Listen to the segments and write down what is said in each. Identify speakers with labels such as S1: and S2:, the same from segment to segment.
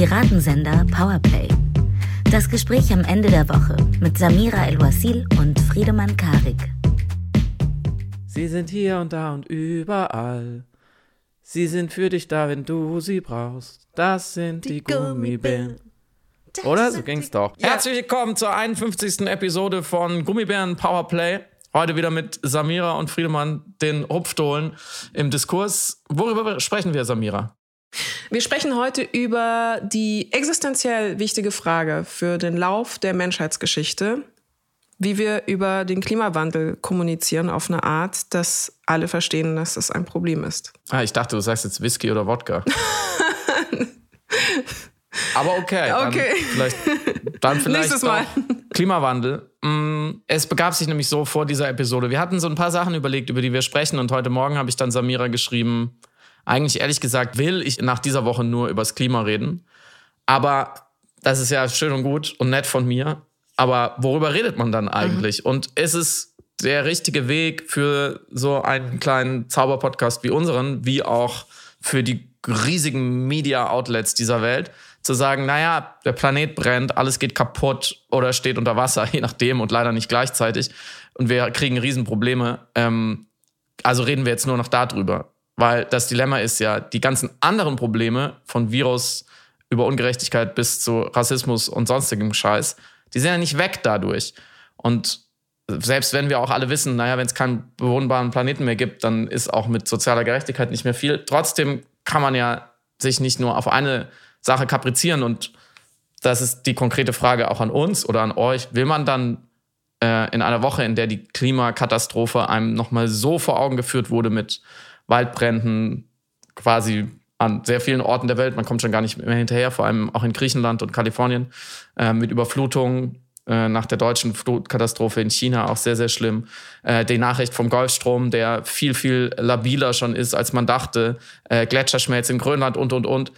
S1: Piratensender Powerplay. Das Gespräch am Ende der Woche mit Samira El-Wasil und Friedemann Karik.
S2: Sie sind hier und da und überall. Sie sind für dich da, wenn du sie brauchst. Das sind die, die Gummibären. Oder? So ging's doch. Ja. Herzlich willkommen zur 51. Episode von Gummibären Powerplay. Heute wieder mit Samira und Friedemann, den Hupfdohlen, im Diskurs. Worüber sprechen wir, Samira?
S3: Wir sprechen heute über die existenziell wichtige Frage für den Lauf der Menschheitsgeschichte, wie wir über den Klimawandel kommunizieren auf eine Art, dass alle verstehen, dass das ein Problem ist.
S2: Ah, ich dachte, du sagst jetzt Whisky oder Wodka. Aber okay. Dann okay. Vielleicht, dann vielleicht Nächstes Mal. Klimawandel. Mm, es begab sich nämlich so vor dieser Episode. Wir hatten so ein paar Sachen überlegt, über die wir sprechen. Und heute Morgen habe ich dann Samira geschrieben. Eigentlich ehrlich gesagt will ich nach dieser Woche nur über das Klima reden. Aber das ist ja schön und gut und nett von mir. Aber worüber redet man dann eigentlich? Mhm. Und ist es der richtige Weg für so einen kleinen Zauberpodcast wie unseren, wie auch für die riesigen Media-Outlets dieser Welt, zu sagen, naja, der Planet brennt, alles geht kaputt oder steht unter Wasser, je nachdem und leider nicht gleichzeitig. Und wir kriegen Riesenprobleme. Ähm, also reden wir jetzt nur noch darüber. Weil das Dilemma ist ja, die ganzen anderen Probleme von Virus über Ungerechtigkeit bis zu Rassismus und sonstigem Scheiß, die sind ja nicht weg dadurch. Und selbst wenn wir auch alle wissen, naja, wenn es keinen bewohnbaren Planeten mehr gibt, dann ist auch mit sozialer Gerechtigkeit nicht mehr viel. Trotzdem kann man ja sich nicht nur auf eine Sache kaprizieren. Und das ist die konkrete Frage auch an uns oder an euch. Will man dann äh, in einer Woche, in der die Klimakatastrophe einem nochmal so vor Augen geführt wurde mit Waldbränden, quasi an sehr vielen Orten der Welt, man kommt schon gar nicht mehr hinterher, vor allem auch in Griechenland und Kalifornien, äh, mit Überflutungen äh, nach der deutschen Flutkatastrophe in China auch sehr, sehr schlimm. Äh, die Nachricht vom Golfstrom, der viel, viel labiler schon ist, als man dachte. Äh, Gletscherschmelz in Grönland und, und, und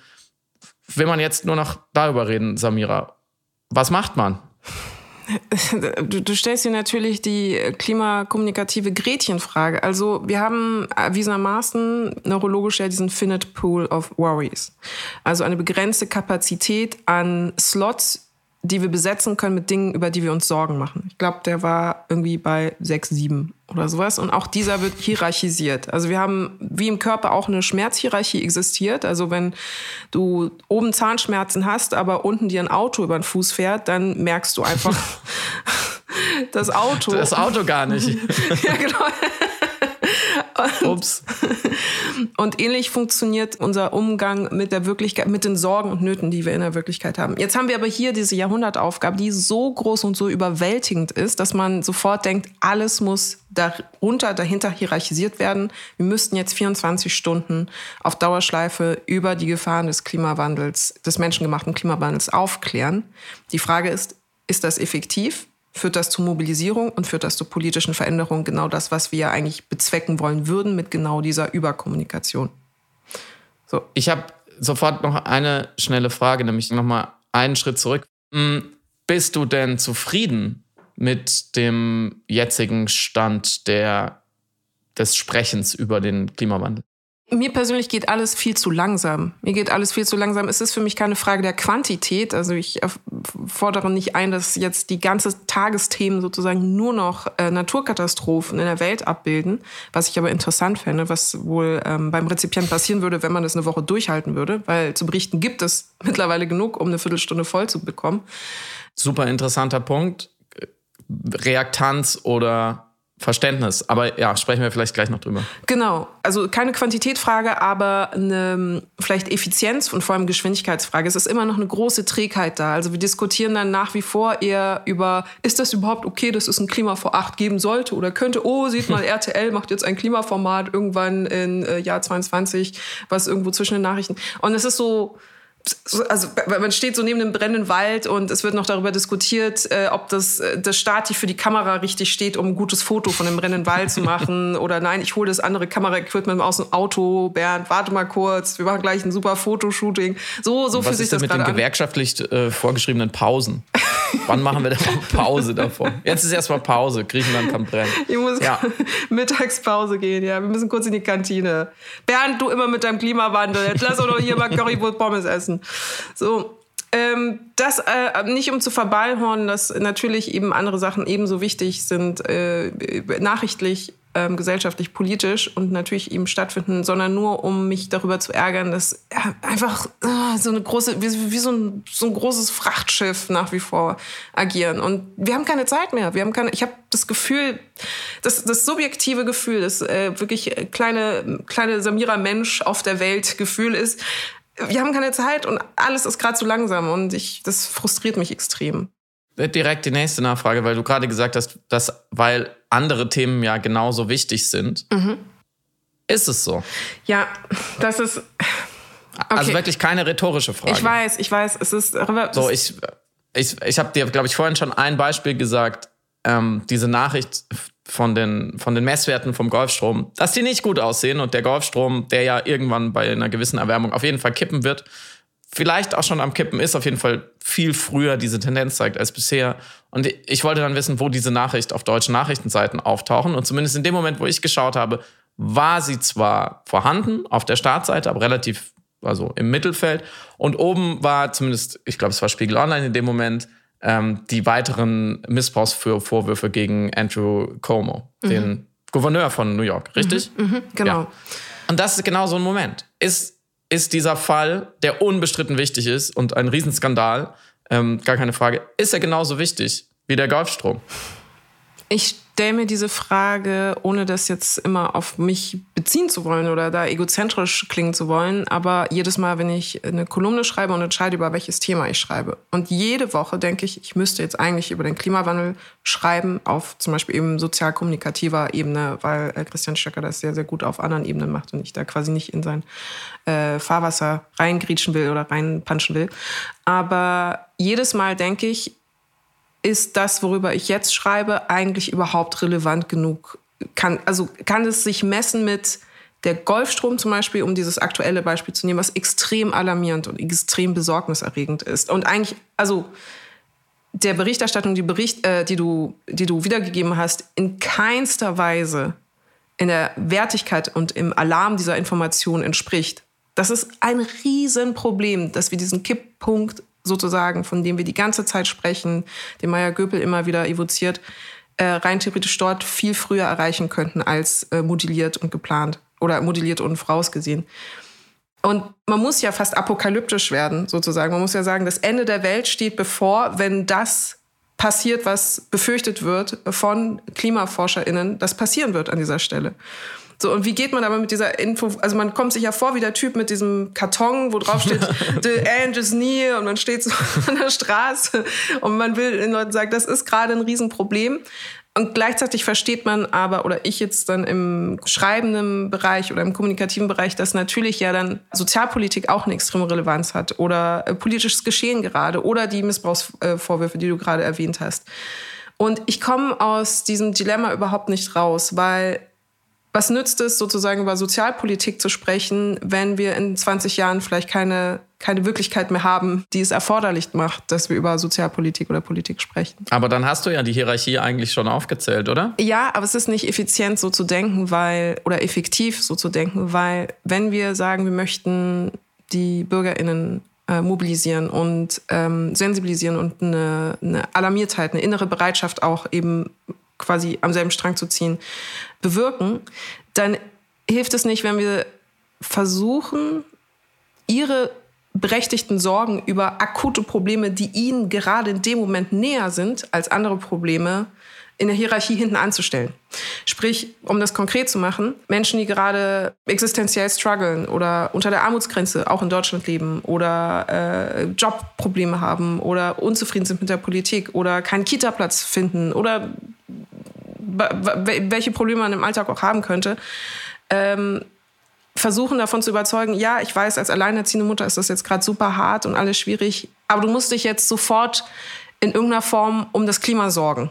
S2: will man jetzt nur noch darüber reden, Samira. Was macht man?
S3: Du, du, stellst dir natürlich die klimakommunikative Gretchenfrage. Also wir haben erwiesenermaßen neurologisch ja diesen Finite Pool of Worries. Also eine begrenzte Kapazität an Slots die wir besetzen können mit Dingen, über die wir uns Sorgen machen. Ich glaube, der war irgendwie bei sechs, sieben oder sowas. Und auch dieser wird hierarchisiert. Also wir haben wie im Körper auch eine Schmerzhierarchie existiert. Also wenn du oben Zahnschmerzen hast, aber unten dir ein Auto über den Fuß fährt, dann merkst du einfach das Auto.
S2: Das Auto gar nicht.
S3: ja, genau. Und, Ups. Und ähnlich funktioniert unser Umgang mit der Wirklichkeit, mit den Sorgen und Nöten, die wir in der Wirklichkeit haben. Jetzt haben wir aber hier diese Jahrhundertaufgabe, die so groß und so überwältigend ist, dass man sofort denkt, alles muss darunter, dahinter hierarchisiert werden. Wir müssten jetzt 24 Stunden auf Dauerschleife über die Gefahren des Klimawandels, des menschengemachten Klimawandels aufklären. Die Frage ist, ist das effektiv? Führt das zu Mobilisierung und führt das zu politischen Veränderungen. Genau das, was wir ja eigentlich bezwecken wollen würden mit genau dieser Überkommunikation.
S2: So. Ich habe sofort noch eine schnelle Frage, nämlich nochmal einen Schritt zurück. Hm, bist du denn zufrieden mit dem jetzigen Stand der, des Sprechens über den Klimawandel?
S3: Mir persönlich geht alles viel zu langsam. Mir geht alles viel zu langsam. Es ist für mich keine Frage der Quantität. Also ich fordere nicht ein, dass jetzt die ganze Tagesthemen sozusagen nur noch äh, Naturkatastrophen in der Welt abbilden, was ich aber interessant fände, was wohl ähm, beim Rezipienten passieren würde, wenn man das eine Woche durchhalten würde, weil zu berichten gibt es mittlerweile genug, um eine Viertelstunde voll zu bekommen.
S2: Super interessanter Punkt. Reaktanz oder Verständnis. Aber ja, sprechen wir vielleicht gleich noch drüber.
S3: Genau. Also keine Quantitätfrage, aber eine vielleicht Effizienz und vor allem Geschwindigkeitsfrage. Es ist immer noch eine große Trägheit da. Also wir diskutieren dann nach wie vor eher über, ist das überhaupt okay, dass es ein Klima vor acht geben sollte oder könnte? Oh, sieht mal, RTL macht jetzt ein Klimaformat irgendwann in äh, Jahr 22, was irgendwo zwischen den Nachrichten. Und es ist so, also man steht so neben dem brennenden Wald und es wird noch darüber diskutiert, äh, ob das, äh, das Stati für die Kamera richtig steht, um ein gutes Foto von dem brennenden Wald zu machen oder nein, ich hole das andere Kameraequipment aus dem Auto, Bernd, warte mal kurz, wir machen gleich ein super Fotoshooting. So, so fühlt sich das
S2: gerade an. Was ist mit den gewerkschaftlich äh, vorgeschriebenen Pausen? Wann machen wir denn mal Pause davon? Jetzt ist erstmal Pause. Griechenland kann brennen.
S3: Ich muss ja. Mittagspause gehen, ja. Wir müssen kurz in die Kantine. Bernd, du immer mit deinem Klimawandel. Jetzt lass uns doch hier mal Currywurst Pommes essen. So. Ähm, das äh, nicht um zu verballhornen, dass natürlich eben andere Sachen ebenso wichtig sind, äh, nachrichtlich ähm, gesellschaftlich, politisch und natürlich eben stattfinden, sondern nur um mich darüber zu ärgern, dass einfach äh, so eine große, wie, wie so, ein, so ein großes Frachtschiff nach wie vor agieren. Und wir haben keine Zeit mehr. Wir haben keine, ich habe das Gefühl, das, das subjektive Gefühl, das äh, wirklich kleine, kleine Samira Mensch auf der Welt Gefühl ist, wir haben keine Zeit und alles ist gerade zu langsam und ich, das frustriert mich extrem.
S2: Direkt die nächste Nachfrage, weil du gerade gesagt hast, dass weil andere Themen ja genauso wichtig sind. Mhm. Ist es so?
S3: Ja, das ist. Also
S2: okay. Also wirklich keine rhetorische Frage.
S3: Ich weiß, ich weiß, es ist.
S2: So, ich, ich, ich habe dir, glaube ich, vorhin schon ein Beispiel gesagt. Ähm, diese Nachricht von den, von den Messwerten vom Golfstrom, dass die nicht gut aussehen und der Golfstrom, der ja irgendwann bei einer gewissen Erwärmung auf jeden Fall kippen wird, vielleicht auch schon am Kippen ist, auf jeden Fall viel früher diese Tendenz zeigt als bisher. Und ich wollte dann wissen, wo diese Nachricht auf deutschen Nachrichtenseiten auftauchen. Und zumindest in dem Moment, wo ich geschaut habe, war sie zwar vorhanden auf der Startseite, aber relativ, also im Mittelfeld. Und oben war zumindest, ich glaube, es war Spiegel Online in dem Moment, ähm, die weiteren Missbrauchsvorwürfe gegen Andrew Cuomo, mhm. den Gouverneur von New York, richtig?
S3: Mhm, mh, genau. Ja.
S2: Und das ist genau so ein Moment. Ist ist dieser Fall, der unbestritten wichtig ist und ein Riesenskandal, ähm, gar keine Frage, ist er genauso wichtig wie der Golfstrom?
S3: Ich stelle mir diese Frage, ohne das jetzt immer auf mich beziehen zu wollen oder da egozentrisch klingen zu wollen, aber jedes Mal, wenn ich eine Kolumne schreibe und entscheide, über welches Thema ich schreibe. Und jede Woche denke ich, ich müsste jetzt eigentlich über den Klimawandel schreiben, auf zum Beispiel eben sozial-kommunikativer Ebene, weil äh, Christian Stöcker das sehr, sehr gut auf anderen Ebenen macht und ich da quasi nicht in sein äh, Fahrwasser reingrietschen will oder reinpanschen will. Aber jedes Mal denke ich, ist das, worüber ich jetzt schreibe, eigentlich überhaupt relevant genug? Kann, also kann es sich messen mit der Golfstrom zum Beispiel, um dieses aktuelle Beispiel zu nehmen, was extrem alarmierend und extrem besorgniserregend ist. Und eigentlich, also der Berichterstattung, die, Bericht, äh, die, du, die du wiedergegeben hast, in keinster Weise in der Wertigkeit und im Alarm dieser Information entspricht. Das ist ein Riesenproblem, dass wir diesen Kipppunkt sozusagen, von dem wir die ganze Zeit sprechen, den Meyer Göpel immer wieder evoziert, äh, rein theoretisch dort viel früher erreichen könnten als äh, modelliert und geplant oder modelliert und vorausgesehen. Und man muss ja fast apokalyptisch werden, sozusagen. Man muss ja sagen, das Ende der Welt steht bevor, wenn das passiert, was befürchtet wird von KlimaforscherInnen, das passieren wird an dieser Stelle. So, und wie geht man aber mit dieser Info? Also man kommt sich ja vor wie der Typ mit diesem Karton, wo drauf steht, the end is near und man steht so an der Straße und man will den Leuten sagen, das ist gerade ein Riesenproblem. Und gleichzeitig versteht man aber, oder ich jetzt dann im schreibenden Bereich oder im kommunikativen Bereich, dass natürlich ja dann Sozialpolitik auch eine extreme Relevanz hat oder äh, politisches Geschehen gerade oder die Missbrauchsvorwürfe, die du gerade erwähnt hast. Und ich komme aus diesem Dilemma überhaupt nicht raus, weil was nützt es sozusagen über Sozialpolitik zu sprechen, wenn wir in 20 Jahren vielleicht keine, keine Wirklichkeit mehr haben, die es erforderlich macht, dass wir über Sozialpolitik oder Politik sprechen?
S2: Aber dann hast du ja die Hierarchie eigentlich schon aufgezählt, oder?
S3: Ja, aber es ist nicht effizient so zu denken, weil, oder effektiv so zu denken, weil wenn wir sagen, wir möchten die BürgerInnen äh, mobilisieren und ähm, sensibilisieren und eine, eine Alarmiertheit, eine innere Bereitschaft auch eben quasi am selben Strang zu ziehen, bewirken, dann hilft es nicht, wenn wir versuchen, ihre berechtigten Sorgen über akute Probleme, die ihnen gerade in dem Moment näher sind als andere Probleme, in der Hierarchie hinten anzustellen. Sprich, um das konkret zu machen, Menschen, die gerade existenziell strugglen oder unter der Armutsgrenze auch in Deutschland leben oder äh, Jobprobleme haben oder unzufrieden sind mit der Politik oder keinen Kita-Platz finden oder welche Probleme man im Alltag auch haben könnte, ähm, versuchen davon zu überzeugen, ja, ich weiß, als alleinerziehende Mutter ist das jetzt gerade super hart und alles schwierig, aber du musst dich jetzt sofort in irgendeiner Form um das Klima sorgen.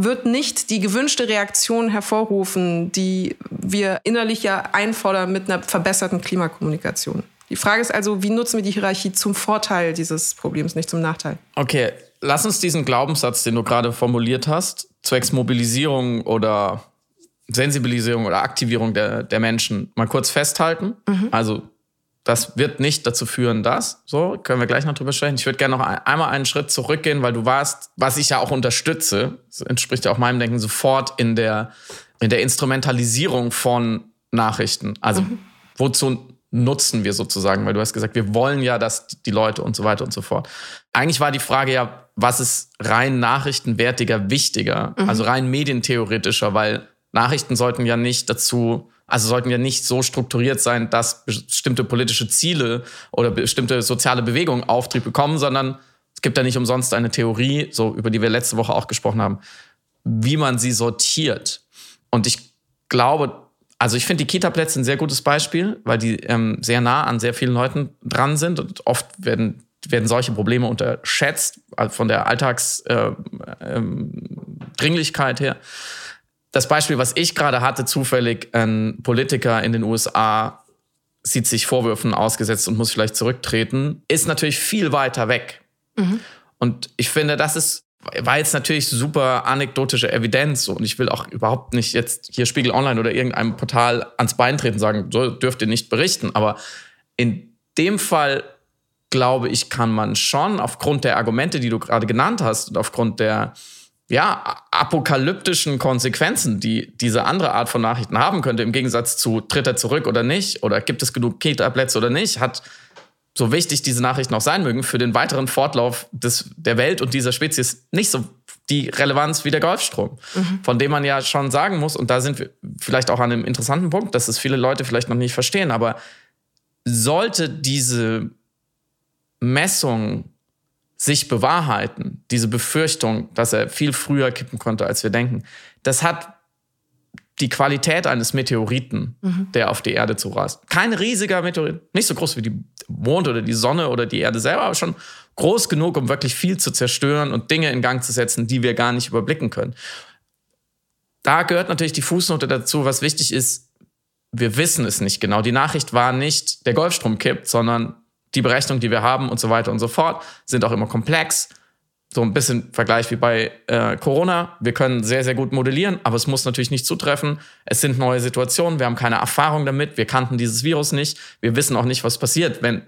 S3: Wird nicht die gewünschte Reaktion hervorrufen, die wir innerlich ja einfordern mit einer verbesserten Klimakommunikation. Die Frage ist also, wie nutzen wir die Hierarchie zum Vorteil dieses Problems, nicht zum Nachteil?
S2: Okay, lass uns diesen Glaubenssatz, den du gerade formuliert hast, zwecks Mobilisierung oder Sensibilisierung oder Aktivierung der, der Menschen mal kurz festhalten. Mhm. Also das wird nicht dazu führen, dass, so können wir gleich noch drüber sprechen. Ich würde gerne noch einmal einen Schritt zurückgehen, weil du warst, was ich ja auch unterstütze, das entspricht ja auch meinem Denken, sofort in der, in der Instrumentalisierung von Nachrichten. Also mhm. wozu nutzen wir sozusagen? Weil du hast gesagt, wir wollen ja, dass die Leute und so weiter und so fort. Eigentlich war die Frage ja, was ist rein nachrichtenwertiger wichtiger, mhm. also rein medientheoretischer, weil Nachrichten sollten ja nicht dazu, also sollten ja nicht so strukturiert sein, dass bestimmte politische Ziele oder bestimmte soziale Bewegungen Auftrieb bekommen, sondern es gibt ja nicht umsonst eine Theorie, so über die wir letzte Woche auch gesprochen haben, wie man sie sortiert. Und ich glaube, also ich finde die Kita-Plätze ein sehr gutes Beispiel, weil die ähm, sehr nah an sehr vielen Leuten dran sind und oft werden werden solche Probleme unterschätzt, also von der Alltagsdringlichkeit äh, ähm, her das Beispiel, was ich gerade hatte, zufällig ein Politiker in den USA sieht sich Vorwürfen ausgesetzt und muss vielleicht zurücktreten, ist natürlich viel weiter weg. Mhm. Und ich finde, das ist war jetzt natürlich super anekdotische Evidenz und ich will auch überhaupt nicht jetzt hier Spiegel Online oder irgendeinem Portal ans Bein treten und sagen, so dürft ihr nicht berichten. Aber in dem Fall glaube ich, kann man schon aufgrund der Argumente, die du gerade genannt hast und aufgrund der ja, apokalyptischen Konsequenzen, die diese andere Art von Nachrichten haben könnte, im Gegensatz zu tritt er zurück oder nicht oder gibt es genug Kita-Plätze oder nicht, hat so wichtig diese Nachrichten auch sein mögen, für den weiteren Fortlauf des, der Welt und dieser Spezies nicht so die Relevanz wie der Golfstrom, mhm. von dem man ja schon sagen muss, und da sind wir vielleicht auch an einem interessanten Punkt, dass es viele Leute vielleicht noch nicht verstehen, aber sollte diese Messung sich bewahrheiten, diese Befürchtung, dass er viel früher kippen konnte, als wir denken, das hat die Qualität eines Meteoriten, mhm. der auf die Erde zurast. Kein riesiger Meteorit, nicht so groß wie die Mond oder die Sonne oder die Erde selber, aber schon groß genug, um wirklich viel zu zerstören und Dinge in Gang zu setzen, die wir gar nicht überblicken können. Da gehört natürlich die Fußnote dazu, was wichtig ist, wir wissen es nicht genau. Die Nachricht war nicht, der Golfstrom kippt, sondern die Berechnungen, die wir haben und so weiter und so fort, sind auch immer komplex. So ein bisschen Vergleich wie bei äh, Corona. Wir können sehr, sehr gut modellieren, aber es muss natürlich nicht zutreffen. Es sind neue Situationen. Wir haben keine Erfahrung damit. Wir kannten dieses Virus nicht. Wir wissen auch nicht, was passiert, wenn,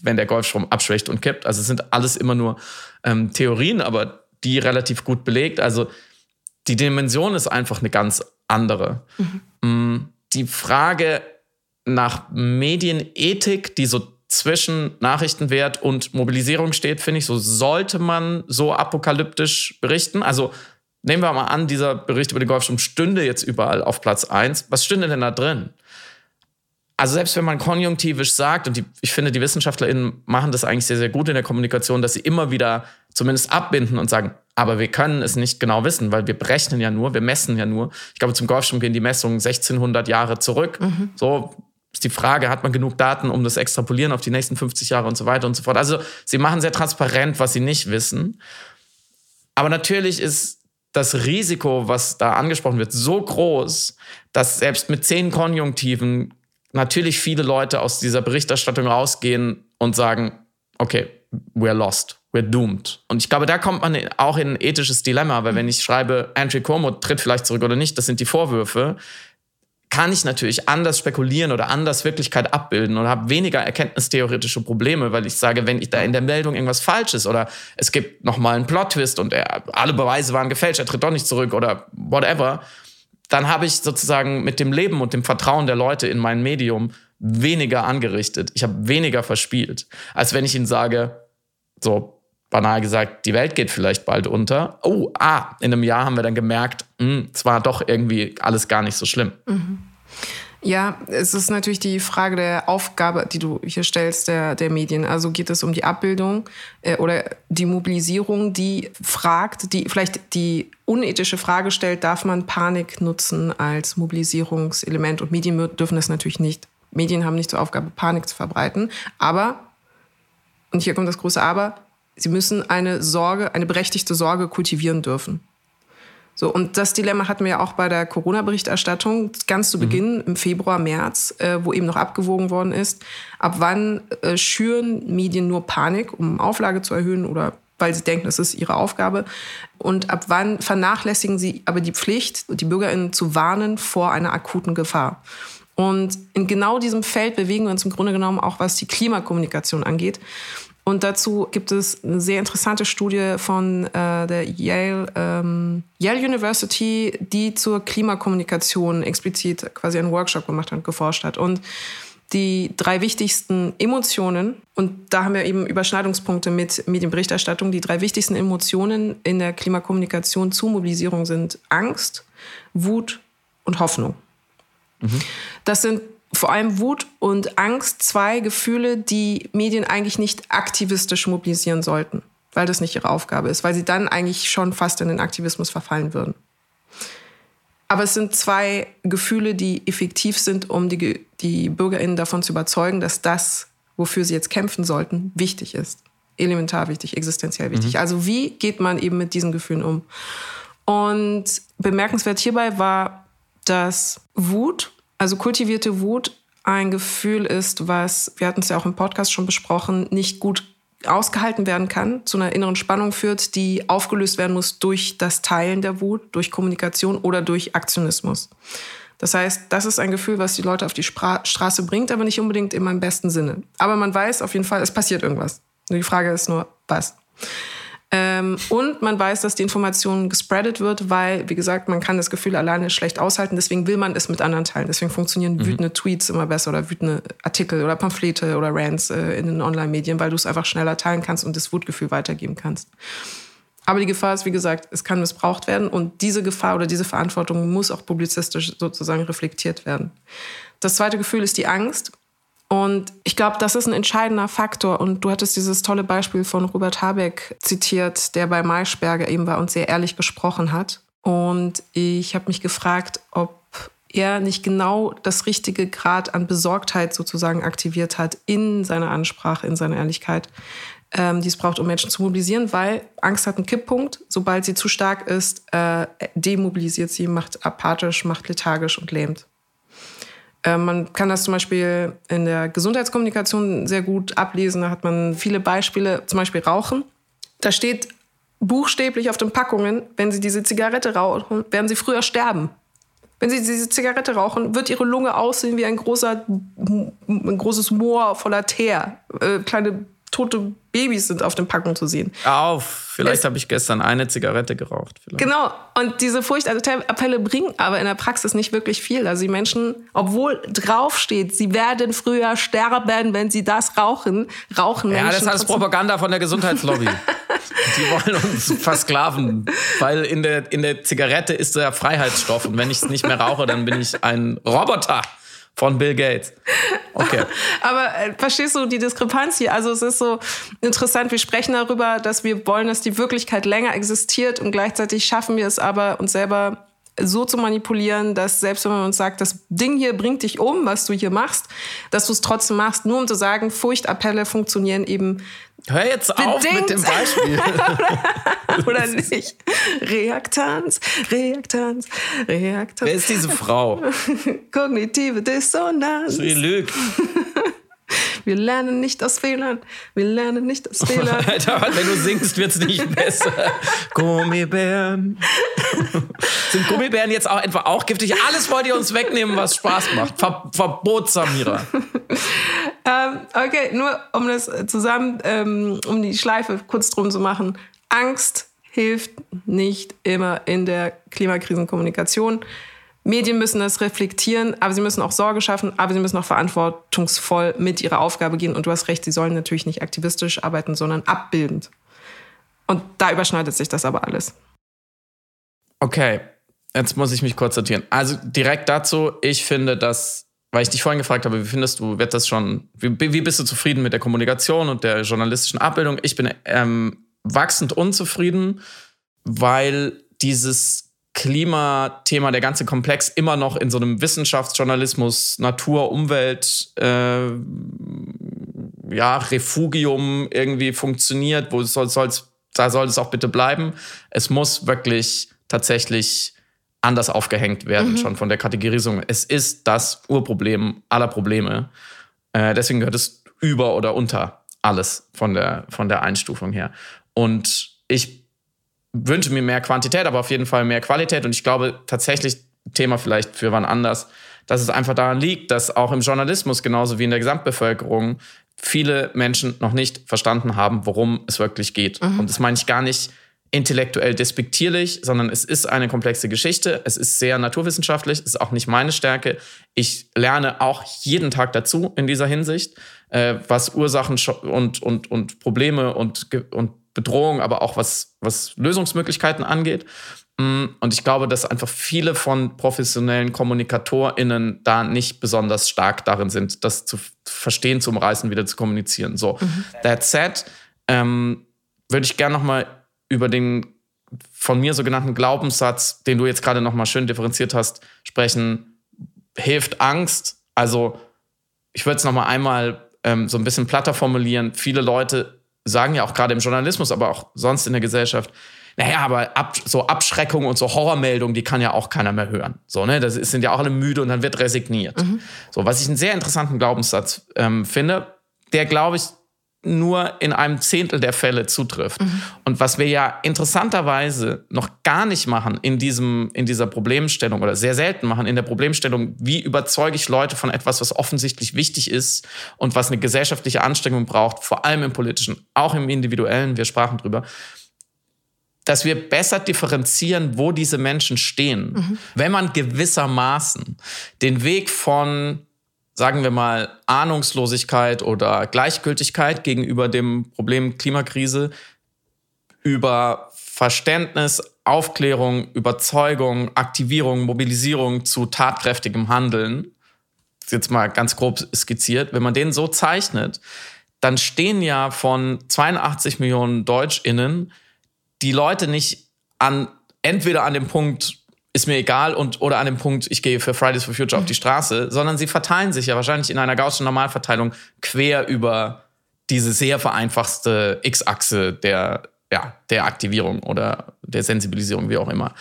S2: wenn der Golfstrom abschwächt und kippt. Also es sind alles immer nur ähm, Theorien, aber die relativ gut belegt. Also die Dimension ist einfach eine ganz andere. Mhm. Die Frage nach Medienethik, die so zwischen Nachrichtenwert und Mobilisierung steht, finde ich, so sollte man so apokalyptisch berichten. Also nehmen wir mal an, dieser Bericht über den Golfstrom stünde jetzt überall auf Platz 1. Was stünde denn da drin? Also selbst wenn man konjunktivisch sagt, und die, ich finde, die WissenschaftlerInnen machen das eigentlich sehr, sehr gut in der Kommunikation, dass sie immer wieder zumindest abbinden und sagen, aber wir können es nicht genau wissen, weil wir berechnen ja nur, wir messen ja nur. Ich glaube, zum Golfstrom gehen die Messungen 1600 Jahre zurück. Mhm. So, ist die Frage, hat man genug Daten, um das extrapolieren auf die nächsten 50 Jahre und so weiter und so fort. Also sie machen sehr transparent, was sie nicht wissen. Aber natürlich ist das Risiko, was da angesprochen wird, so groß, dass selbst mit zehn Konjunktiven natürlich viele Leute aus dieser Berichterstattung rausgehen und sagen, okay, we're lost, we're doomed. Und ich glaube, da kommt man auch in ein ethisches Dilemma, weil wenn ich schreibe, Andrew Cuomo tritt vielleicht zurück oder nicht, das sind die Vorwürfe, kann ich natürlich anders spekulieren oder anders Wirklichkeit abbilden und habe weniger erkenntnistheoretische Probleme, weil ich sage, wenn ich da in der Meldung irgendwas falsch ist oder es gibt nochmal einen Plot-Twist und er, alle Beweise waren gefälscht, er tritt doch nicht zurück oder whatever, dann habe ich sozusagen mit dem Leben und dem Vertrauen der Leute in mein Medium weniger angerichtet. Ich habe weniger verspielt, als wenn ich ihnen sage, so, banal gesagt, die Welt geht vielleicht bald unter. Oh, ah, in einem Jahr haben wir dann gemerkt, hm, es war doch irgendwie alles gar nicht so schlimm. Mhm.
S3: Ja, es ist natürlich die Frage der Aufgabe, die du hier stellst, der, der Medien. Also geht es um die Abbildung äh, oder die Mobilisierung, die fragt, die vielleicht die unethische Frage stellt, darf man Panik nutzen als Mobilisierungselement? Und Medien dürfen das natürlich nicht. Medien haben nicht zur Aufgabe, Panik zu verbreiten. Aber, und hier kommt das große Aber, sie müssen eine Sorge, eine berechtigte Sorge kultivieren dürfen. So, und das Dilemma hatten wir ja auch bei der Corona-Berichterstattung ganz zu mhm. Beginn mhm. im Februar, März, äh, wo eben noch abgewogen worden ist. Ab wann äh, schüren Medien nur Panik, um Auflage zu erhöhen oder weil sie denken, es ist ihre Aufgabe. Und ab wann vernachlässigen sie aber die Pflicht, die BürgerInnen zu warnen vor einer akuten Gefahr. Und in genau diesem Feld bewegen wir uns im Grunde genommen auch, was die Klimakommunikation angeht. Und dazu gibt es eine sehr interessante Studie von äh, der Yale, ähm, Yale University, die zur Klimakommunikation explizit quasi einen Workshop gemacht hat und geforscht hat. Und die drei wichtigsten Emotionen, und da haben wir eben Überschneidungspunkte mit Medienberichterstattung, die drei wichtigsten Emotionen in der Klimakommunikation zu Mobilisierung sind Angst, Wut und Hoffnung. Mhm. Das sind vor allem Wut und Angst zwei Gefühle, die Medien eigentlich nicht aktivistisch mobilisieren sollten, weil das nicht ihre Aufgabe ist, weil sie dann eigentlich schon fast in den Aktivismus verfallen würden. Aber es sind zwei Gefühle, die effektiv sind, um die, die BürgerInnen davon zu überzeugen, dass das, wofür sie jetzt kämpfen sollten, wichtig ist. Elementar wichtig, existenziell wichtig. Mhm. Also wie geht man eben mit diesen Gefühlen um? Und bemerkenswert hierbei war, dass Wut also kultivierte Wut ein Gefühl ist, was, wir hatten es ja auch im Podcast schon besprochen, nicht gut ausgehalten werden kann, zu einer inneren Spannung führt, die aufgelöst werden muss durch das Teilen der Wut, durch Kommunikation oder durch Aktionismus. Das heißt, das ist ein Gefühl, was die Leute auf die Spra Straße bringt, aber nicht unbedingt immer im besten Sinne. Aber man weiß auf jeden Fall, es passiert irgendwas. Die Frage ist nur, was. Ähm, und man weiß, dass die Information gespreadet wird, weil, wie gesagt, man kann das Gefühl alleine schlecht aushalten. Deswegen will man es mit anderen teilen. Deswegen funktionieren mhm. wütende Tweets immer besser oder wütende Artikel oder Pamphlete oder Rants äh, in den Online-Medien, weil du es einfach schneller teilen kannst und das Wutgefühl weitergeben kannst. Aber die Gefahr ist, wie gesagt, es kann missbraucht werden und diese Gefahr oder diese Verantwortung muss auch publizistisch sozusagen reflektiert werden. Das zweite Gefühl ist die Angst. Und ich glaube, das ist ein entscheidender Faktor. Und du hattest dieses tolle Beispiel von Robert Habeck zitiert, der bei Maischberger eben war und sehr ehrlich gesprochen hat. Und ich habe mich gefragt, ob er nicht genau das richtige Grad an Besorgtheit sozusagen aktiviert hat in seiner Ansprache, in seiner Ehrlichkeit, ähm, die es braucht, um Menschen zu mobilisieren, weil Angst hat einen Kipppunkt. Sobald sie zu stark ist, äh, demobilisiert sie, macht apathisch, macht lethargisch und lähmt. Äh, man kann das zum Beispiel in der Gesundheitskommunikation sehr gut ablesen. Da hat man viele Beispiele, zum Beispiel Rauchen. Da steht buchstäblich auf den Packungen, wenn Sie diese Zigarette rauchen, werden Sie früher sterben. Wenn Sie diese Zigarette rauchen, wird Ihre Lunge aussehen wie ein, großer, ein großes Moor voller Teer. Äh, kleine tote Babys sind auf den Packungen zu sehen.
S2: Auf, vielleicht habe ich gestern eine Zigarette geraucht. Vielleicht.
S3: Genau, und diese Furchtappelle bringen aber in der Praxis nicht wirklich viel. Also die Menschen, obwohl draufsteht, sie werden früher sterben, wenn sie das rauchen, rauchen
S2: Menschen.
S3: Ja,
S2: das ist alles Propaganda von der Gesundheitslobby. die wollen uns versklaven, weil in der, in der Zigarette ist der Freiheitsstoff und wenn ich es nicht mehr rauche, dann bin ich ein Roboter von Bill Gates. Okay.
S3: Aber äh, verstehst du die Diskrepanz hier? Also es ist so interessant, wir sprechen darüber, dass wir wollen, dass die Wirklichkeit länger existiert und gleichzeitig schaffen wir es aber, uns selber so zu manipulieren, dass selbst wenn man uns sagt, das Ding hier bringt dich um, was du hier machst, dass du es trotzdem machst, nur um zu sagen, Furchtappelle funktionieren eben
S2: Hör jetzt auf mit dem Beispiel.
S3: Oder nicht? Reaktanz, Reaktanz, Reaktanz.
S2: Wer ist diese Frau?
S3: Kognitive Dissonanz.
S2: Sie lügt.
S3: Wir lernen nicht aus Fehlern. Wir lernen nicht aus Fehlern.
S2: Alter, wenn du singst, wird es nicht besser. Gummibären. Sind Gummibären jetzt auch einfach auch giftig? Alles wollt ihr uns wegnehmen, was Spaß macht. Ver Verbot, Samira.
S3: ähm, okay, nur um das zusammen, ähm, um die Schleife kurz drum zu machen. Angst hilft nicht immer in der Klimakrisenkommunikation. Medien müssen das reflektieren, aber sie müssen auch Sorge schaffen, aber sie müssen auch verantwortungsvoll mit ihrer Aufgabe gehen. Und du hast recht, sie sollen natürlich nicht aktivistisch arbeiten, sondern abbildend. Und da überschneidet sich das aber alles.
S2: Okay, jetzt muss ich mich kurz sortieren. Also direkt dazu, ich finde, dass, weil ich dich vorhin gefragt habe, wie findest du, wird das schon, wie, wie bist du zufrieden mit der Kommunikation und der journalistischen Abbildung? Ich bin ähm, wachsend unzufrieden, weil dieses Klimathema, der ganze Komplex immer noch in so einem Wissenschaftsjournalismus, Natur, Umwelt, äh, ja, Refugium irgendwie funktioniert, wo soll, soll's, da soll es auch bitte bleiben. Es muss wirklich tatsächlich anders aufgehängt werden, mhm. schon von der Kategorisierung. Es ist das Urproblem aller Probleme. Äh, deswegen gehört es über oder unter alles von der, von der Einstufung her. Und ich wünsche mir mehr Quantität, aber auf jeden Fall mehr Qualität. Und ich glaube tatsächlich, Thema vielleicht für wann anders, dass es einfach daran liegt, dass auch im Journalismus genauso wie in der Gesamtbevölkerung viele Menschen noch nicht verstanden haben, worum es wirklich geht. Mhm. Und das meine ich gar nicht intellektuell despektierlich, sondern es ist eine komplexe Geschichte. Es ist sehr naturwissenschaftlich, ist auch nicht meine Stärke. Ich lerne auch jeden Tag dazu in dieser Hinsicht, äh, was Ursachen und, und, und Probleme und, und Bedrohung, aber auch was, was Lösungsmöglichkeiten angeht. Mm, und ich glaube, dass einfach viele von professionellen KommunikatorInnen da nicht besonders stark darin sind, das zu verstehen, zu umreißen, wieder zu kommunizieren. So, mhm. that said, ähm, würde ich gerne nochmal über den von mir sogenannten Glaubenssatz, den du jetzt gerade nochmal schön differenziert hast, sprechen. Hilft Angst? Also, ich würde es nochmal einmal ähm, so ein bisschen platter formulieren. Viele Leute sagen ja auch gerade im Journalismus, aber auch sonst in der Gesellschaft, naja, aber ab, so Abschreckung und so Horrormeldungen, die kann ja auch keiner mehr hören. So, ne? Das sind ja auch alle müde und dann wird resigniert. Mhm. So, was ich einen sehr interessanten Glaubenssatz ähm, finde, der, glaube ich, nur in einem Zehntel der Fälle zutrifft. Mhm. Und was wir ja interessanterweise noch gar nicht machen in, diesem, in dieser Problemstellung oder sehr selten machen in der Problemstellung, wie überzeuge ich Leute von etwas, was offensichtlich wichtig ist und was eine gesellschaftliche Anstrengung braucht, vor allem im politischen, auch im individuellen, wir sprachen drüber, dass wir besser differenzieren, wo diese Menschen stehen. Mhm. Wenn man gewissermaßen den Weg von, sagen wir mal, Ahnungslosigkeit oder Gleichgültigkeit gegenüber dem Problem Klimakrise über Verständnis, Aufklärung, Überzeugung, Aktivierung, Mobilisierung zu tatkräftigem Handeln, jetzt mal ganz grob skizziert, wenn man den so zeichnet, dann stehen ja von 82 Millionen DeutschInnen die Leute nicht an, entweder an dem Punkt, ist mir egal und oder an dem Punkt, ich gehe für Fridays for Future auf die Straße, sondern sie verteilen sich ja wahrscheinlich in einer gaußschen Normalverteilung quer über diese sehr vereinfachte X-Achse der, ja, der Aktivierung oder der Sensibilisierung, wie auch immer.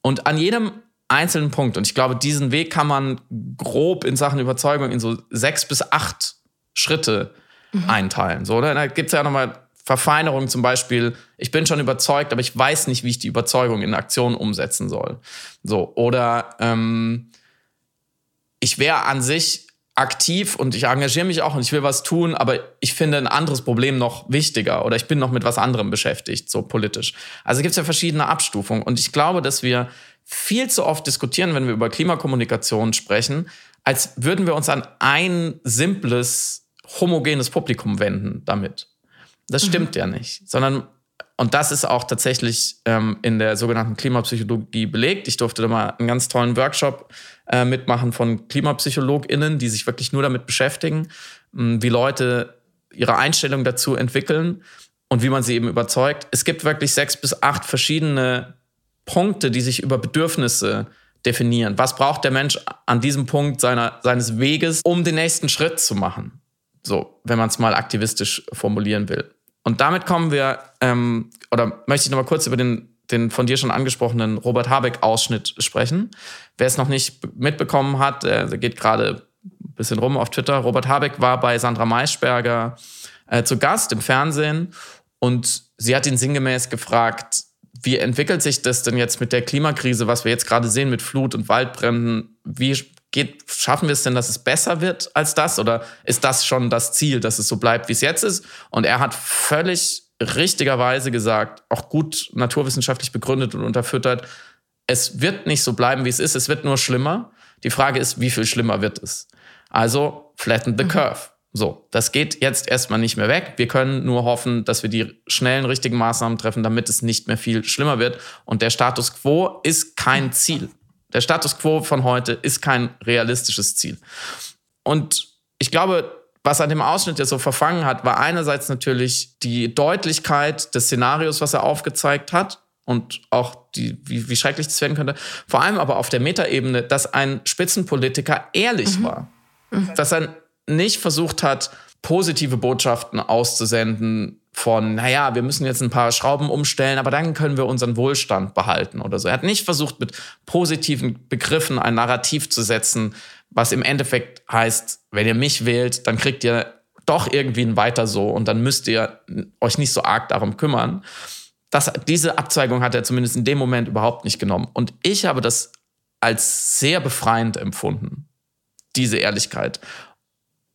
S2: Und an jedem einzelnen Punkt, und ich glaube, diesen Weg kann man grob in Sachen Überzeugung in so sechs bis acht Schritte mhm. einteilen. So, oder? Da gibt es ja nochmal Verfeinerung zum Beispiel, ich bin schon überzeugt, aber ich weiß nicht, wie ich die Überzeugung in Aktion umsetzen soll. So, oder ähm, ich wäre an sich aktiv und ich engagiere mich auch und ich will was tun, aber ich finde ein anderes Problem noch wichtiger oder ich bin noch mit was anderem beschäftigt, so politisch. Also gibt es ja verschiedene Abstufungen und ich glaube, dass wir viel zu oft diskutieren, wenn wir über Klimakommunikation sprechen, als würden wir uns an ein simples, homogenes Publikum wenden damit. Das mhm. stimmt mhm. ja nicht, sondern und das ist auch tatsächlich ähm, in der sogenannten Klimapsychologie belegt. Ich durfte da mal einen ganz tollen Workshop äh, mitmachen von KlimapsychologInnen, die sich wirklich nur damit beschäftigen, mh, wie Leute ihre Einstellung dazu entwickeln und wie man sie eben überzeugt. Es gibt wirklich sechs bis acht verschiedene Punkte, die sich über Bedürfnisse definieren. Was braucht der Mensch an diesem Punkt seiner, seines Weges, um den nächsten Schritt zu machen? So, wenn man es mal aktivistisch formulieren will. Und damit kommen wir, ähm, oder möchte ich noch mal kurz über den, den von dir schon angesprochenen Robert Habeck-Ausschnitt sprechen. Wer es noch nicht mitbekommen hat, äh, der geht gerade ein bisschen rum auf Twitter. Robert Habeck war bei Sandra Maischberger äh, zu Gast im Fernsehen und sie hat ihn sinngemäß gefragt, wie entwickelt sich das denn jetzt mit der Klimakrise, was wir jetzt gerade sehen mit Flut und Waldbränden? Wie geht, schaffen wir es denn, dass es besser wird als das? Oder ist das schon das Ziel, dass es so bleibt, wie es jetzt ist? Und er hat völlig richtigerweise gesagt, auch gut naturwissenschaftlich begründet und unterfüttert, es wird nicht so bleiben, wie es ist, es wird nur schlimmer. Die Frage ist, wie viel schlimmer wird es? Also flatten the mhm. curve. So, das geht jetzt erstmal nicht mehr weg. Wir können nur hoffen, dass wir die schnellen, richtigen Maßnahmen treffen, damit es nicht mehr viel schlimmer wird. Und der Status quo ist kein Ziel. Der Status quo von heute ist kein realistisches Ziel. Und ich glaube, was an dem Ausschnitt jetzt so verfangen hat, war einerseits natürlich die Deutlichkeit des Szenarios, was er aufgezeigt hat und auch die, wie, wie schrecklich das werden könnte. Vor allem aber auf der Metaebene, dass ein Spitzenpolitiker ehrlich mhm. war. Mhm. Dass er nicht versucht hat, positive Botschaften auszusenden von, naja, wir müssen jetzt ein paar Schrauben umstellen, aber dann können wir unseren Wohlstand behalten oder so. Er hat nicht versucht, mit positiven Begriffen ein Narrativ zu setzen, was im Endeffekt heißt, wenn ihr mich wählt, dann kriegt ihr doch irgendwie ein Weiter so und dann müsst ihr euch nicht so arg darum kümmern. Das, diese Abzweigung hat er zumindest in dem Moment überhaupt nicht genommen. Und ich habe das als sehr befreiend empfunden, diese Ehrlichkeit.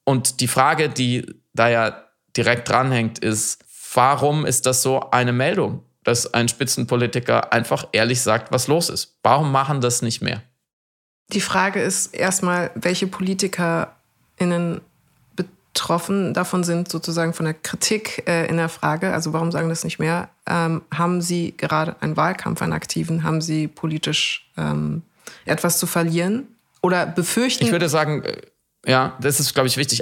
S2: Und die Frage, die da ja direkt dranhängt, ist, warum ist das so eine Meldung, dass ein Spitzenpolitiker einfach ehrlich sagt, was los ist? Warum machen das nicht mehr?
S3: Die Frage ist erstmal, welche PolitikerInnen betroffen davon sind, sozusagen von der Kritik äh, in der Frage, also warum sagen das nicht mehr, ähm, haben sie gerade einen Wahlkampf, einen aktiven, haben sie politisch ähm, etwas zu verlieren oder befürchten?
S2: Ich würde sagen, äh, ja, das ist, glaube ich, wichtig.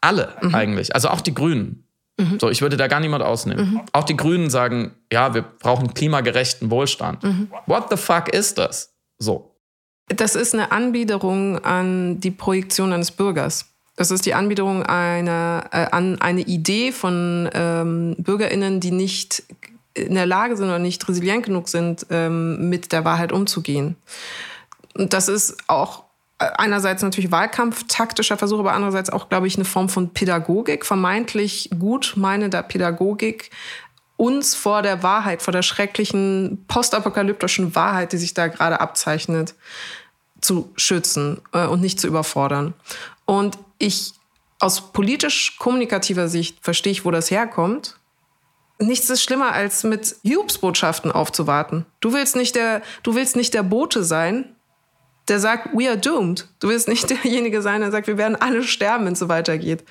S2: Alle mhm. eigentlich, also auch die Grünen. Mhm. So, ich würde da gar niemand ausnehmen. Mhm. Auch die Grünen sagen, ja, wir brauchen klimagerechten Wohlstand. Mhm. What the fuck ist das? So.
S3: Das ist eine Anbiederung an die Projektion eines Bürgers. Das ist die Anbiederung einer, äh, an eine Idee von ähm, BürgerInnen, die nicht in der Lage sind oder nicht resilient genug sind, ähm, mit der Wahrheit umzugehen. Und das ist auch einerseits natürlich Wahlkampf, taktischer Versuch, aber andererseits auch, glaube ich, eine Form von Pädagogik, vermeintlich gut meinender Pädagogik, uns vor der Wahrheit, vor der schrecklichen postapokalyptischen Wahrheit, die sich da gerade abzeichnet, zu schützen äh, und nicht zu überfordern. Und ich aus politisch-kommunikativer Sicht verstehe ich, wo das herkommt. Nichts ist schlimmer, als mit Jubsbotschaften aufzuwarten. Du willst nicht der, du willst nicht der Bote sein, der sagt, we are doomed. Du willst nicht derjenige sein, der sagt, wir werden alle sterben, wenn es so weitergeht.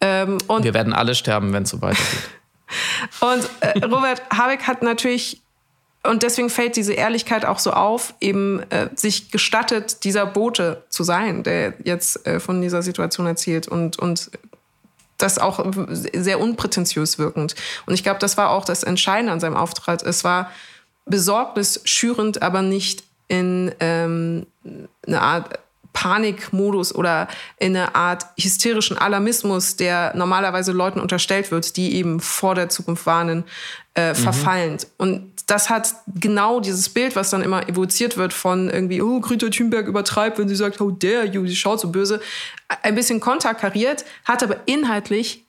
S2: Ähm, und wir werden alle sterben, wenn es so weitergeht.
S3: und äh, Robert Habeck hat natürlich, und deswegen fällt diese Ehrlichkeit auch so auf, eben äh, sich gestattet, dieser Bote zu sein, der jetzt äh, von dieser Situation erzählt und, und das auch sehr unprätentiös wirkend. Und ich glaube, das war auch das Entscheidende an seinem Auftritt. Es war besorgnisschürend, aber nicht in ähm, eine Art Panikmodus oder in eine Art hysterischen Alarmismus, der normalerweise Leuten unterstellt wird, die eben vor der Zukunft warnen, äh, mhm. verfallend. Und das hat genau dieses Bild, was dann immer evoziert wird von irgendwie, oh, Greta Thunberg übertreibt, wenn sie sagt, how dare you, sie schaut so böse, ein bisschen konterkariert, hat aber inhaltlich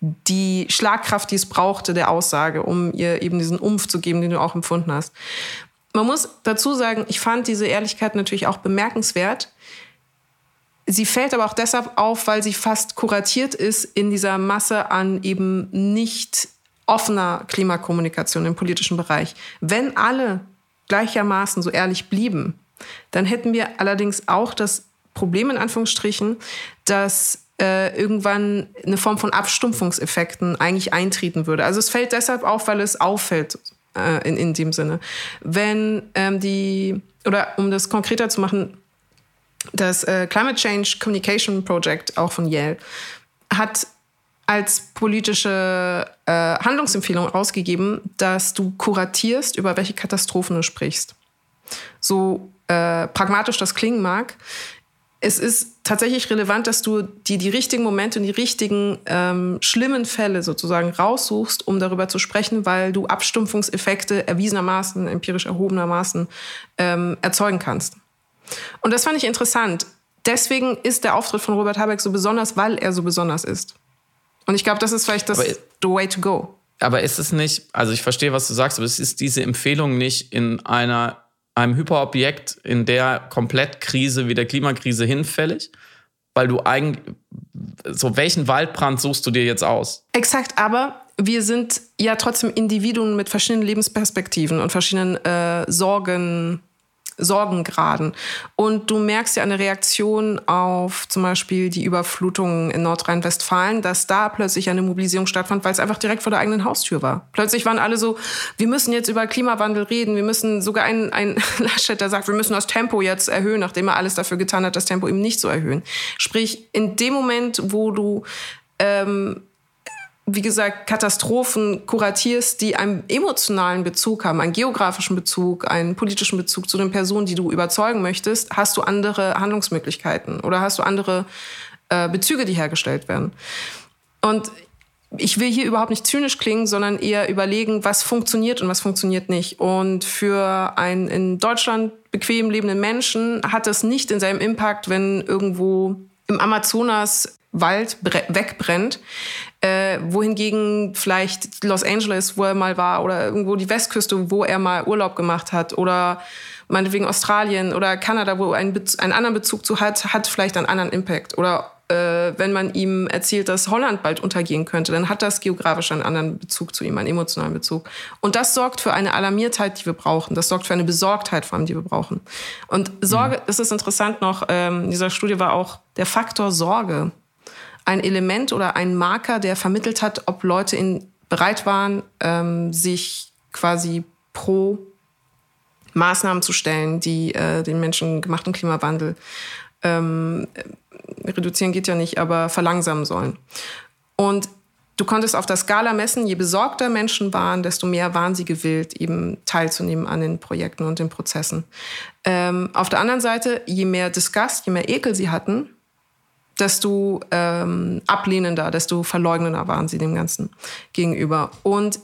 S3: die Schlagkraft, die es brauchte, der Aussage, um ihr eben diesen Umf zu geben, den du auch empfunden hast. Man muss dazu sagen, ich fand diese Ehrlichkeit natürlich auch bemerkenswert. Sie fällt aber auch deshalb auf, weil sie fast kuratiert ist in dieser Masse an eben nicht offener Klimakommunikation im politischen Bereich. Wenn alle gleichermaßen so ehrlich blieben, dann hätten wir allerdings auch das Problem in Anführungsstrichen, dass äh, irgendwann eine Form von Abstumpfungseffekten eigentlich eintreten würde. Also es fällt deshalb auf, weil es auffällt äh, in, in dem Sinne. Wenn ähm, die, oder um das konkreter zu machen, das äh, Climate Change Communication Project, auch von Yale, hat als politische äh, Handlungsempfehlung ausgegeben, dass du kuratierst, über welche Katastrophen du sprichst. So äh, pragmatisch das klingen mag, es ist tatsächlich relevant, dass du dir die richtigen Momente und die richtigen ähm, schlimmen Fälle sozusagen raussuchst, um darüber zu sprechen, weil du Abstumpfungseffekte erwiesenermaßen, empirisch erhobenermaßen ähm, erzeugen kannst. Und das fand ich interessant. Deswegen ist der Auftritt von Robert Habeck so besonders, weil er so besonders ist. Und ich glaube, das ist vielleicht das the way to go.
S2: Aber ist es nicht, also ich verstehe, was du sagst, aber es ist diese Empfehlung nicht in einer einem Hyperobjekt in der Komplettkrise wie der Klimakrise hinfällig? Weil du eigentlich, so welchen Waldbrand suchst du dir jetzt aus?
S3: Exakt, aber wir sind ja trotzdem Individuen mit verschiedenen Lebensperspektiven und verschiedenen äh, Sorgen, Sorgengraden. Und du merkst ja eine Reaktion auf zum Beispiel die Überflutungen in Nordrhein-Westfalen, dass da plötzlich eine Mobilisierung stattfand, weil es einfach direkt vor der eigenen Haustür war. Plötzlich waren alle so, wir müssen jetzt über Klimawandel reden, wir müssen sogar ein, ein Laschet, der sagt, wir müssen das Tempo jetzt erhöhen, nachdem er alles dafür getan hat, das Tempo eben nicht zu erhöhen. Sprich, in dem Moment, wo du ähm, wie gesagt, Katastrophen kuratierst, die einen emotionalen Bezug haben, einen geografischen Bezug, einen politischen Bezug zu den Personen, die du überzeugen möchtest, hast du andere Handlungsmöglichkeiten oder hast du andere äh, Bezüge, die hergestellt werden. Und ich will hier überhaupt nicht zynisch klingen, sondern eher überlegen, was funktioniert und was funktioniert nicht. Und für einen in Deutschland bequem lebenden Menschen hat es nicht denselben Impact, wenn irgendwo im Amazonas Wald wegbrennt, äh, wohingegen vielleicht Los Angeles, wo er mal war, oder irgendwo die Westküste, wo er mal Urlaub gemacht hat, oder meinetwegen Australien oder Kanada, wo er einen, einen anderen Bezug zu hat, hat vielleicht einen anderen Impact. Oder äh, wenn man ihm erzählt, dass Holland bald untergehen könnte, dann hat das geografisch einen anderen Bezug zu ihm, einen emotionalen Bezug. Und das sorgt für eine Alarmiertheit, die wir brauchen. Das sorgt für eine Besorgtheit vor allem, die wir brauchen. Und Sorge, mhm. es ist interessant noch, ähm, in dieser Studie war auch der Faktor Sorge ein Element oder ein Marker, der vermittelt hat, ob Leute in, bereit waren, ähm, sich quasi pro Maßnahmen zu stellen, die äh, den menschengemachten Klimawandel ähm, reduzieren geht ja nicht, aber verlangsamen sollen. Und du konntest auf der Skala messen, je besorgter Menschen waren, desto mehr waren sie gewillt, eben teilzunehmen an den Projekten und den Prozessen. Ähm, auf der anderen Seite, je mehr Disgust, je mehr Ekel sie hatten, desto ähm, ablehnender, desto verleugnender waren sie dem Ganzen gegenüber. Und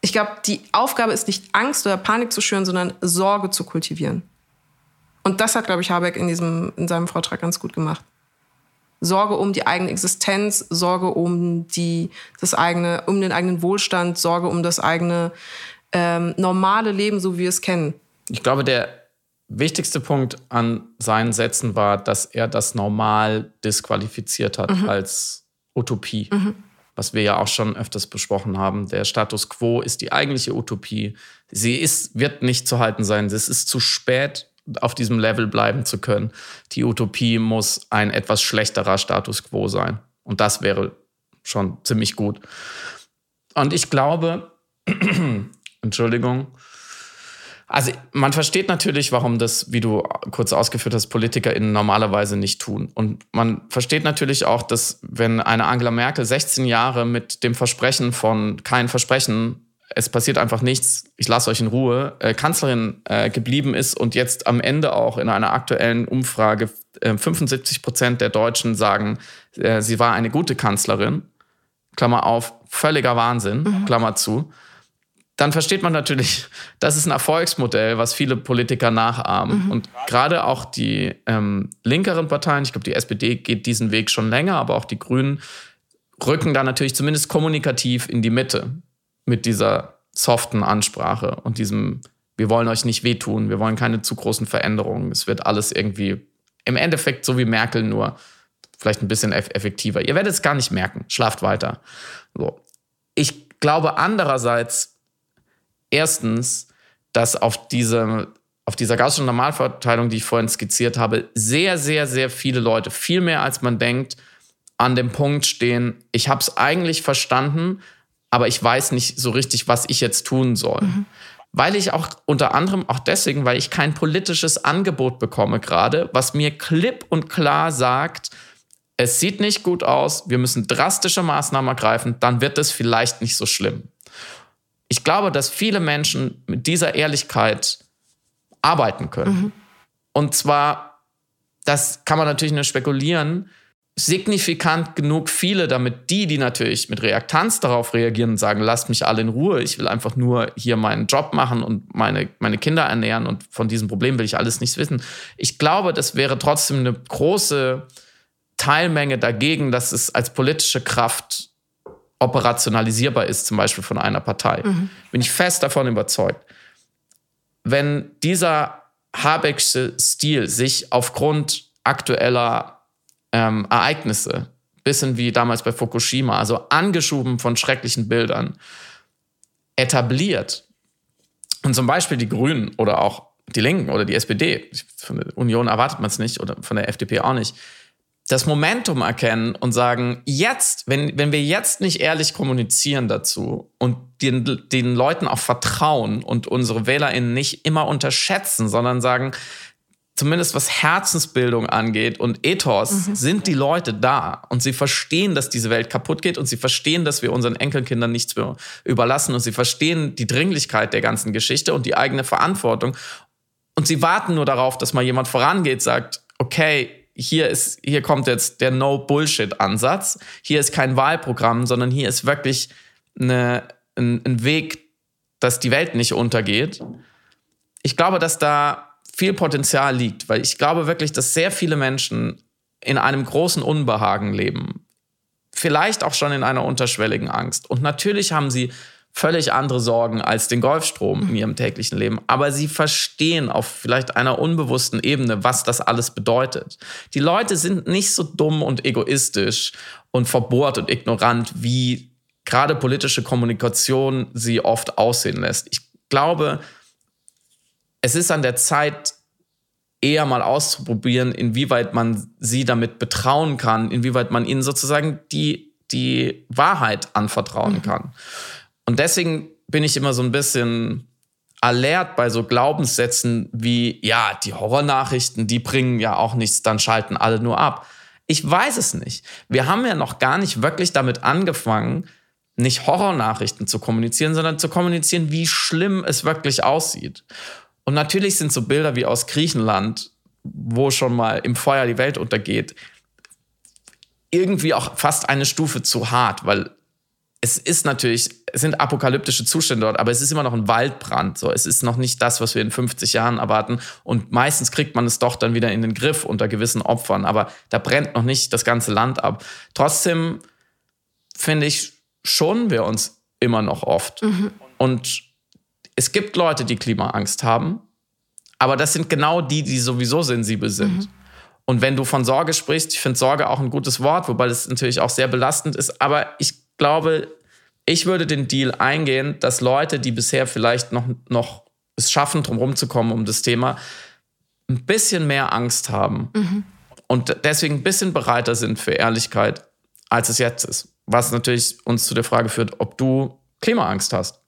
S3: ich glaube, die Aufgabe ist nicht Angst oder Panik zu schüren, sondern Sorge zu kultivieren. Und das hat, glaube ich, Habeck in, diesem, in seinem Vortrag ganz gut gemacht. Sorge um die eigene Existenz, Sorge um, die, das eigene, um den eigenen Wohlstand, Sorge um das eigene ähm, normale Leben, so wie wir es kennen.
S2: Ich glaube, der wichtigste Punkt an seinen Sätzen war, dass er das normal disqualifiziert hat mhm. als Utopie. Mhm. Was wir ja auch schon öfters besprochen haben. Der Status quo ist die eigentliche Utopie. Sie ist, wird nicht zu halten sein. Es ist zu spät, auf diesem Level bleiben zu können. Die Utopie muss ein etwas schlechterer Status quo sein. Und das wäre schon ziemlich gut. Und ich glaube, Entschuldigung, also man versteht natürlich, warum das, wie du kurz ausgeführt hast, PolitikerInnen normalerweise nicht tun. Und man versteht natürlich auch, dass wenn eine Angela Merkel 16 Jahre mit dem Versprechen von kein Versprechen es passiert einfach nichts, ich lasse euch in Ruhe, äh, Kanzlerin äh, geblieben ist und jetzt am Ende auch in einer aktuellen Umfrage äh, 75 Prozent der Deutschen sagen, äh, sie war eine gute Kanzlerin, Klammer auf, völliger Wahnsinn, mhm. Klammer zu, dann versteht man natürlich, das ist ein Erfolgsmodell, was viele Politiker nachahmen. Mhm. Und gerade auch die ähm, linkeren Parteien, ich glaube, die SPD geht diesen Weg schon länger, aber auch die Grünen rücken da natürlich zumindest kommunikativ in die Mitte mit dieser soften Ansprache und diesem, wir wollen euch nicht wehtun, wir wollen keine zu großen Veränderungen. Es wird alles irgendwie im Endeffekt so wie Merkel, nur vielleicht ein bisschen effektiver. Ihr werdet es gar nicht merken. Schlaft weiter. So. Ich glaube andererseits, erstens, dass auf diese auf dieser gaußschen Normalverteilung, die ich vorhin skizziert habe, sehr, sehr, sehr viele Leute, viel mehr als man denkt, an dem Punkt stehen, ich habe es eigentlich verstanden, aber ich weiß nicht so richtig, was ich jetzt tun soll. Mhm. Weil ich auch unter anderem auch deswegen, weil ich kein politisches Angebot bekomme gerade, was mir klipp und klar sagt, es sieht nicht gut aus, wir müssen drastische Maßnahmen ergreifen, dann wird es vielleicht nicht so schlimm. Ich glaube, dass viele Menschen mit dieser Ehrlichkeit arbeiten können. Mhm. Und zwar, das kann man natürlich nur spekulieren, signifikant genug viele, damit die, die natürlich mit Reaktanz darauf reagieren und sagen, lasst mich alle in Ruhe, ich will einfach nur hier meinen Job machen und meine, meine Kinder ernähren und von diesem Problem will ich alles nichts wissen. Ich glaube, das wäre trotzdem eine große Teilmenge dagegen, dass es als politische Kraft operationalisierbar ist, zum Beispiel von einer Partei. Mhm. Bin ich fest davon überzeugt. Wenn dieser Habecksche Stil sich aufgrund aktueller ähm, Ereignisse, bisschen wie damals bei Fukushima, also angeschoben von schrecklichen Bildern, etabliert. Und zum Beispiel die Grünen oder auch die Linken oder die SPD, von der Union erwartet man es nicht oder von der FDP auch nicht, das Momentum erkennen und sagen, jetzt, wenn, wenn wir jetzt nicht ehrlich kommunizieren dazu und den, den Leuten auch vertrauen und unsere WählerInnen nicht immer unterschätzen, sondern sagen, zumindest was Herzensbildung angeht und Ethos, mhm. sind die Leute da und sie verstehen, dass diese Welt kaputt geht und sie verstehen, dass wir unseren Enkelkindern nichts mehr überlassen und sie verstehen die Dringlichkeit der ganzen Geschichte und die eigene Verantwortung und sie warten nur darauf, dass mal jemand vorangeht, sagt, okay, hier ist, hier kommt jetzt der No-Bullshit-Ansatz. Hier ist kein Wahlprogramm, sondern hier ist wirklich eine, ein, ein Weg, dass die Welt nicht untergeht. Ich glaube, dass da viel Potenzial liegt, weil ich glaube wirklich, dass sehr viele Menschen in einem großen Unbehagen leben. Vielleicht auch schon in einer unterschwelligen Angst. Und natürlich haben sie völlig andere Sorgen als den Golfstrom in ihrem täglichen Leben. Aber sie verstehen auf vielleicht einer unbewussten Ebene, was das alles bedeutet. Die Leute sind nicht so dumm und egoistisch und verbohrt und ignorant, wie gerade politische Kommunikation sie oft aussehen lässt. Ich glaube, es ist an der Zeit, eher mal auszuprobieren, inwieweit man sie damit betrauen kann, inwieweit man ihnen sozusagen die, die Wahrheit anvertrauen mhm. Und deswegen bin ich immer so ein bisschen alert bei so Glaubenssätzen wie, ja, die Horrornachrichten, die bringen ja auch nichts, dann schalten alle nur ab. Ich weiß es nicht. Wir haben ja noch gar nicht wirklich damit angefangen, nicht Horrornachrichten zu kommunizieren, sondern zu kommunizieren, wie schlimm es wirklich aussieht. Und natürlich sind so Bilder wie aus Griechenland, wo schon mal im Feuer die Welt untergeht, irgendwie auch fast eine Stufe zu hart, weil es ist natürlich, es sind apokalyptische Zustände dort, aber es ist immer noch ein Waldbrand. So, es ist noch nicht das, was wir in 50 Jahren erwarten. Und meistens kriegt man es doch dann wieder in den Griff unter gewissen Opfern. Aber da brennt noch nicht das ganze Land ab. Trotzdem finde ich, schonen wir uns immer noch oft. Mhm. Und es gibt Leute, die Klimaangst haben, aber das sind genau die, die sowieso sensibel sind. Mhm. Und wenn du von Sorge sprichst, ich finde Sorge auch ein gutes Wort, wobei das natürlich auch sehr belastend ist, aber ich glaube, ich würde den Deal eingehen, dass Leute, die bisher vielleicht noch, noch es schaffen, drumherum zu kommen um das Thema, ein bisschen mehr Angst haben mhm. und deswegen ein bisschen bereiter sind für Ehrlichkeit, als es jetzt ist. Was natürlich uns zu der Frage führt, ob du Klimaangst hast.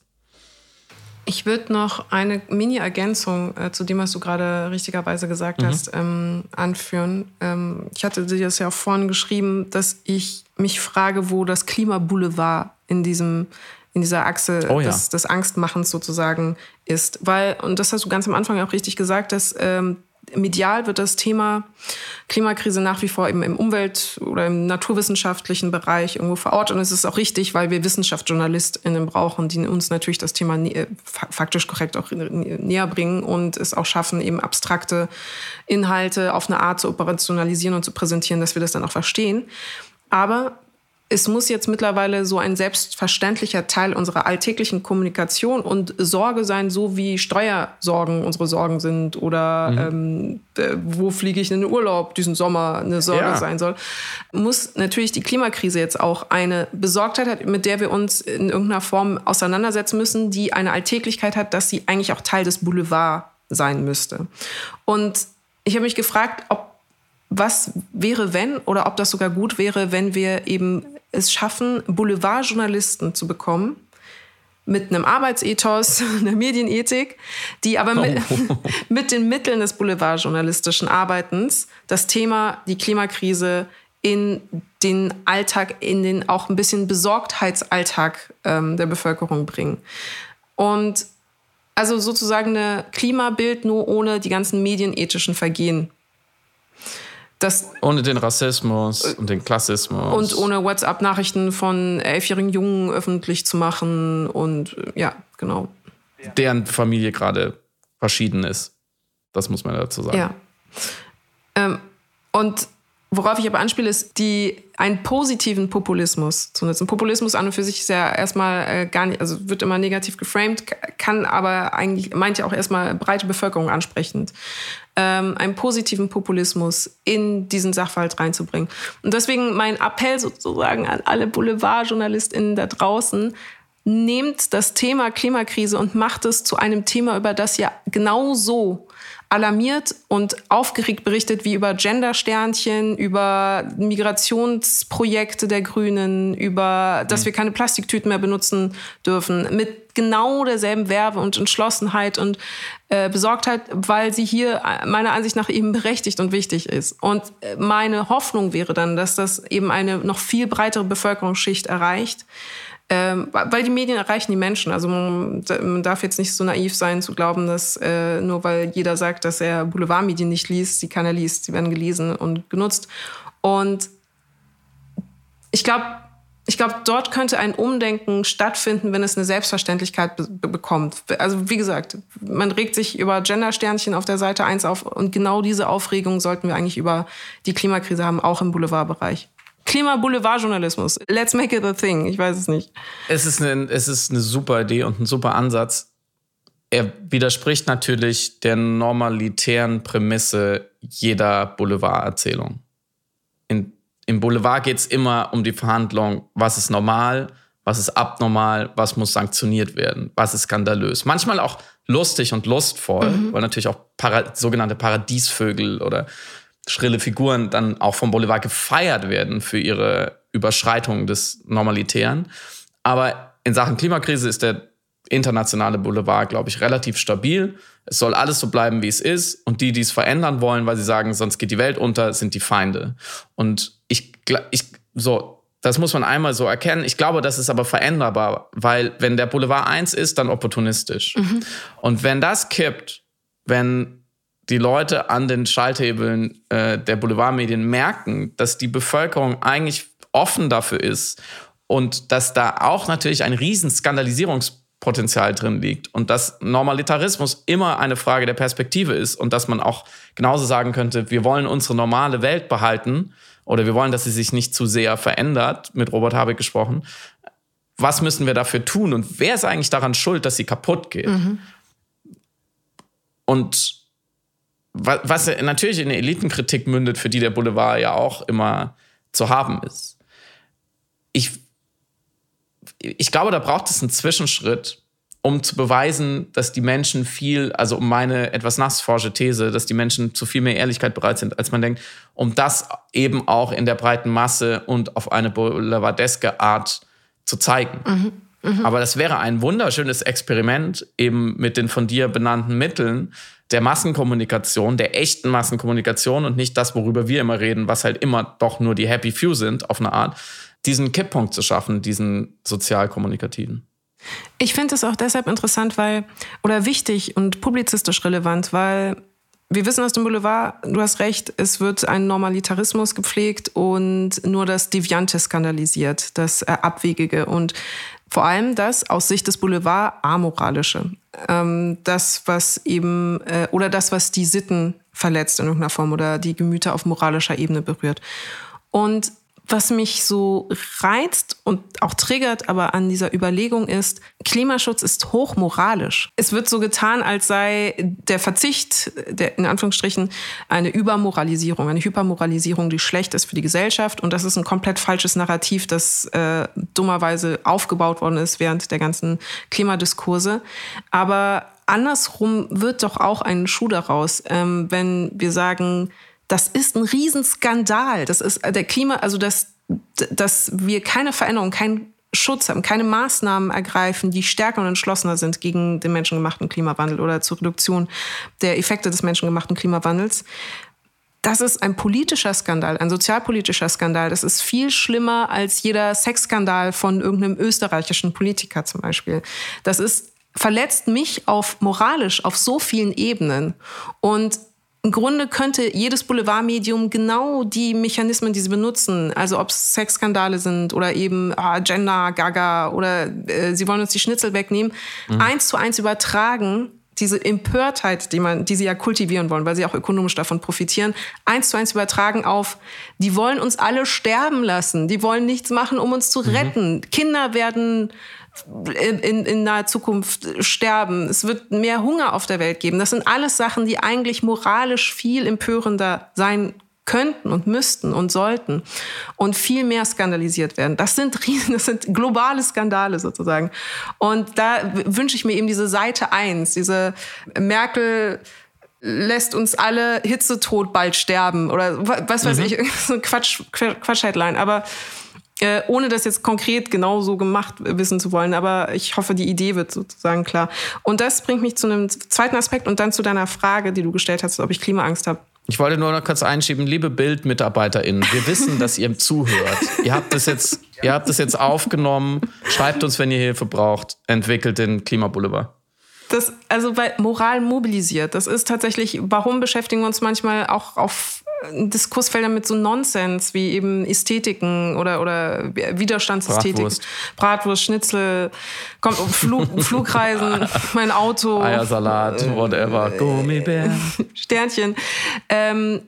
S3: Ich würde noch eine Mini-Ergänzung äh, zu dem, was du gerade richtigerweise gesagt mhm. hast, ähm, anführen. Ähm, ich hatte dir das ja auch vorhin geschrieben, dass ich mich frage, wo das Klimaboulevard in diesem in dieser Achse oh ja. des, des, Angstmachens sozusagen ist. Weil, und das hast du ganz am Anfang auch richtig gesagt, dass ähm, medial wird das Thema Klimakrise nach wie vor eben im Umwelt- oder im naturwissenschaftlichen Bereich irgendwo verortet. Und es ist auch richtig, weil wir WissenschaftsjournalistInnen brauchen, die uns natürlich das Thema faktisch korrekt auch näher bringen und es auch schaffen, eben abstrakte Inhalte auf eine Art zu operationalisieren und zu präsentieren, dass wir das dann auch verstehen. Aber es muss jetzt mittlerweile so ein selbstverständlicher Teil unserer alltäglichen Kommunikation und Sorge sein, so wie Steuersorgen unsere Sorgen sind oder mhm. ähm, wo fliege ich in den Urlaub diesen Sommer eine Sorge ja. sein soll, muss natürlich die Klimakrise jetzt auch eine Besorgtheit hat, mit der wir uns in irgendeiner Form auseinandersetzen müssen, die eine Alltäglichkeit hat, dass sie eigentlich auch Teil des Boulevard sein müsste. Und ich habe mich gefragt, ob was wäre, wenn oder ob das sogar gut wäre, wenn wir eben es schaffen, Boulevardjournalisten zu bekommen mit einem Arbeitsethos, einer Medienethik, die aber mit, oh. mit den Mitteln des boulevardjournalistischen Arbeitens das Thema die Klimakrise in den Alltag, in den auch ein bisschen Besorgtheitsalltag ähm, der Bevölkerung bringen. Und also sozusagen eine Klimabild nur ohne die ganzen medienethischen Vergehen
S2: das, ohne den Rassismus und den Klassismus.
S3: Und ohne WhatsApp-Nachrichten von elfjährigen Jungen öffentlich zu machen und ja, genau.
S2: Deren Familie gerade verschieden ist. Das muss man dazu sagen.
S3: Ja. Ähm, und worauf ich aber anspiele, ist die einen positiven Populismus zu nutzen. Populismus an und für sich ist ja erstmal äh, gar nicht, also wird immer negativ geframed, kann aber eigentlich, meint ja auch erstmal breite Bevölkerung ansprechend ähm, einen positiven Populismus in diesen Sachverhalt reinzubringen. Und deswegen mein Appell sozusagen an alle Boulevardjournalistinnen da draußen, nehmt das Thema Klimakrise und macht es zu einem Thema, über das ihr genauso alarmiert und aufgeregt berichtet wie über Gendersternchen, über Migrationsprojekte der Grünen, über, dass mhm. wir keine Plastiktüten mehr benutzen dürfen, mit genau derselben Werbe und Entschlossenheit und äh, Besorgtheit, weil sie hier äh, meiner Ansicht nach eben berechtigt und wichtig ist. Und äh, meine Hoffnung wäre dann, dass das eben eine noch viel breitere Bevölkerungsschicht erreicht, ähm, weil die Medien erreichen die Menschen. Also man, man, darf jetzt nicht so naiv sein zu glauben, dass äh, nur weil jeder sagt, dass er Boulevardmedien nicht liest, sie keiner liest. Sie werden gelesen und genutzt. Und ich glaube, Ich glaube, dort könnte ein Umdenken stattfinden, wenn es eine Selbstverständlichkeit be bekommt. Also wie gesagt, man regt sich über Gendersternchen auf der Seite 1 auf und genau diese Aufregung sollten wir eigentlich über die Klimakrise haben, auch im Boulevardbereich. Klima-Boulevardjournalismus. Let's make it a thing. Ich weiß es nicht.
S2: Es ist, eine, es ist eine super Idee und ein super Ansatz. Er widerspricht natürlich der normalitären Prämisse jeder Boulevarderzählung. In, Im Boulevard geht es immer um die Verhandlung, was ist normal, was ist abnormal, was muss sanktioniert werden, was ist skandalös. Manchmal auch lustig und lustvoll, mhm. weil natürlich auch para sogenannte Paradiesvögel oder schrille Figuren dann auch vom Boulevard gefeiert werden für ihre Überschreitung des Normalitären. Aber in Sachen Klimakrise ist der internationale Boulevard, glaube ich, relativ stabil. Es soll alles so bleiben, wie es ist. Und die, die es verändern wollen, weil sie sagen, sonst geht die Welt unter, sind die Feinde. Und ich, ich so, das muss man einmal so erkennen. Ich glaube, das ist aber veränderbar, weil wenn der Boulevard eins ist, dann opportunistisch. Mhm. Und wenn das kippt, wenn die Leute an den Schalthebeln äh, der Boulevardmedien merken, dass die Bevölkerung eigentlich offen dafür ist und dass da auch natürlich ein riesen Skandalisierungspotenzial drin liegt und dass Normalitarismus immer eine Frage der Perspektive ist und dass man auch genauso sagen könnte, wir wollen unsere normale Welt behalten oder wir wollen, dass sie sich nicht zu sehr verändert, mit Robert Habeck gesprochen. Was müssen wir dafür tun und wer ist eigentlich daran schuld, dass sie kaputt geht? Mhm. Und was natürlich in der Elitenkritik mündet, für die der Boulevard ja auch immer zu haben ist. Ich, ich glaube, da braucht es einen Zwischenschritt, um zu beweisen, dass die Menschen viel, also um meine etwas nassforsche These, dass die Menschen zu viel mehr Ehrlichkeit bereit sind, als man denkt, um das eben auch in der breiten Masse und auf eine boulevardeske Art zu zeigen. Mhm. Mhm. Aber das wäre ein wunderschönes Experiment, eben mit den von dir benannten Mitteln der Massenkommunikation, der echten Massenkommunikation und nicht das, worüber wir immer reden, was halt immer doch nur die Happy Few sind, auf eine Art, diesen Kipppunkt zu schaffen, diesen sozialkommunikativen.
S3: Ich finde es auch deshalb interessant, weil, oder wichtig und publizistisch relevant, weil wir wissen aus dem Boulevard, du hast recht, es wird ein Normalitarismus gepflegt und nur das Deviante skandalisiert, das äh, Abwegige. Und vor allem das aus Sicht des Boulevard amoralische. Ähm, das, was eben, äh, oder das, was die Sitten verletzt in irgendeiner Form oder die Gemüter auf moralischer Ebene berührt. Und was mich so reizt und auch triggert, aber an dieser Überlegung ist, Klimaschutz ist hochmoralisch. Es wird so getan, als sei der Verzicht, der, in Anführungsstrichen, eine Übermoralisierung, eine Hypermoralisierung, die schlecht ist für die Gesellschaft. Und das ist ein komplett falsches Narrativ, das äh, dummerweise aufgebaut worden ist während der ganzen Klimadiskurse. Aber andersrum wird doch auch ein Schuh daraus, ähm, wenn wir sagen, das ist ein Riesenskandal. Das ist äh, der Klima, also dass, dass wir keine Veränderung, keinen Schutz haben, keine Maßnahmen ergreifen, die stärker und entschlossener sind gegen den menschengemachten Klimawandel oder zur Reduktion der Effekte des menschengemachten Klimawandels. Das ist ein politischer Skandal, ein sozialpolitischer Skandal. Das ist viel schlimmer als jeder Sexskandal von irgendeinem österreichischen Politiker zum Beispiel. Das ist verletzt mich auf moralisch auf so vielen Ebenen und im Grunde könnte jedes Boulevardmedium genau die Mechanismen, die sie benutzen, also ob es Sexskandale sind oder eben ah, Gender, Gaga oder äh, sie wollen uns die Schnitzel wegnehmen, mhm. eins zu eins übertragen diese Empörtheit, die man, die sie ja kultivieren wollen, weil sie auch ökonomisch davon profitieren, eins zu eins übertragen auf, die wollen uns alle sterben lassen, die wollen nichts machen, um uns zu mhm. retten. Kinder werden in, in, naher Zukunft sterben. Es wird mehr Hunger auf der Welt geben. Das sind alles Sachen, die eigentlich moralisch viel empörender sein könnten und müssten und sollten und viel mehr skandalisiert werden. Das sind riesen, das sind globale Skandale sozusagen. Und da wünsche ich mir eben diese Seite eins, diese Merkel lässt uns alle hitzetot bald sterben oder was weiß mhm. ich, so Quatsch, Quatsch-Headline. Aber äh, ohne das jetzt konkret genau so gemacht wissen zu wollen, aber ich hoffe, die Idee wird sozusagen klar. Und das bringt mich zu einem zweiten Aspekt und dann zu deiner Frage, die du gestellt hast, ob ich Klimaangst habe.
S2: Ich wollte nur noch kurz einschieben, liebe BildmitarbeiterInnen, wir wissen, dass ihr zuhört. ihr habt das jetzt, ihr habt das jetzt aufgenommen. Schreibt uns, wenn ihr Hilfe braucht. Entwickelt den Klimaboulevard.
S3: Das, also weil Moral mobilisiert. Das ist tatsächlich, warum beschäftigen wir uns manchmal auch auf Diskursfelder mit so Nonsens wie eben Ästhetiken oder, oder Widerstandsästhetik. Bratwurst. Bratwurst, Schnitzel, kommt um Flug, Flugreisen, mein Auto.
S2: Eiersalat, äh, whatever. Gummibär.
S3: Sternchen. Ähm,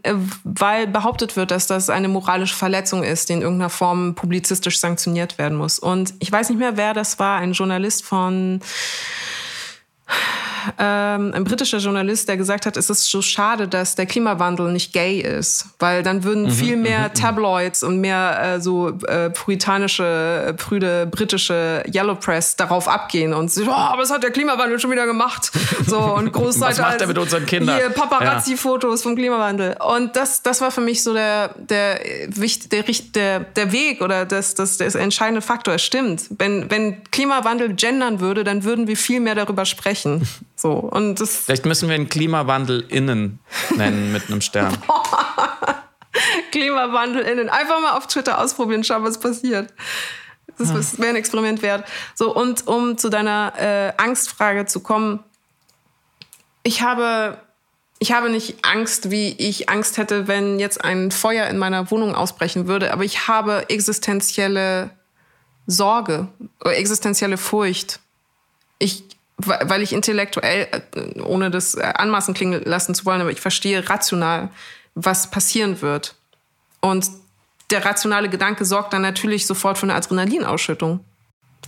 S3: weil behauptet wird, dass das eine moralische Verletzung ist, die in irgendeiner Form publizistisch sanktioniert werden muss. Und ich weiß nicht mehr, wer das war, ein Journalist von ähm, ein britischer Journalist, der gesagt hat, es ist so schade, dass der Klimawandel nicht gay ist, weil dann würden mhm, viel mehr mhm, mhm. Tabloids und mehr äh, so äh, puritanische, äh, prüde britische Yellow Press darauf abgehen und so, oh, was hat der Klimawandel schon wieder gemacht? So und Großseite
S2: Was macht er mit unseren Kindern? Hier
S3: Paparazzi-Fotos ja. vom Klimawandel. Und das, das war für mich so der, der, der, der, der Weg oder das, das, das entscheidende Faktor. Es stimmt. Wenn, wenn Klimawandel gendern würde, dann würden wir viel mehr darüber sprechen. So, und das
S2: Vielleicht müssen wir einen Klimawandel innen nennen mit einem Stern.
S3: Klimawandel innen. Einfach mal auf Twitter ausprobieren, schauen, was passiert. Das ja. wäre ein Experiment wert. So, und um zu deiner äh, Angstfrage zu kommen, ich habe, ich habe nicht Angst, wie ich Angst hätte, wenn jetzt ein Feuer in meiner Wohnung ausbrechen würde, aber ich habe existenzielle Sorge, existenzielle Furcht. Ich weil ich intellektuell, äh, ohne das äh, anmaßen klingen lassen zu wollen, aber ich verstehe rational, was passieren wird. Und der rationale Gedanke sorgt dann natürlich sofort für eine Adrenalinausschüttung.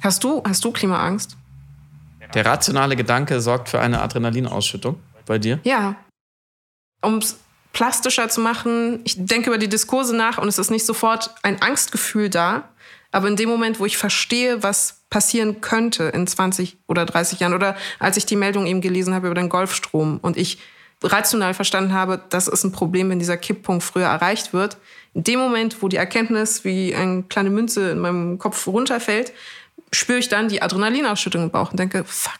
S3: Hast du, hast du Klimaangst?
S2: Der rationale Gedanke sorgt für eine Adrenalinausschüttung bei dir?
S3: Ja. Um es plastischer zu machen, ich denke über die Diskurse nach und es ist nicht sofort ein Angstgefühl da, aber in dem Moment, wo ich verstehe, was passieren könnte in 20 oder 30 Jahren oder als ich die Meldung eben gelesen habe über den Golfstrom und ich rational verstanden habe, das ist ein Problem, wenn dieser Kipppunkt früher erreicht wird. In dem Moment, wo die Erkenntnis wie eine kleine Münze in meinem Kopf runterfällt, spüre ich dann die Adrenalinausschüttung im Bauch und denke, fuck,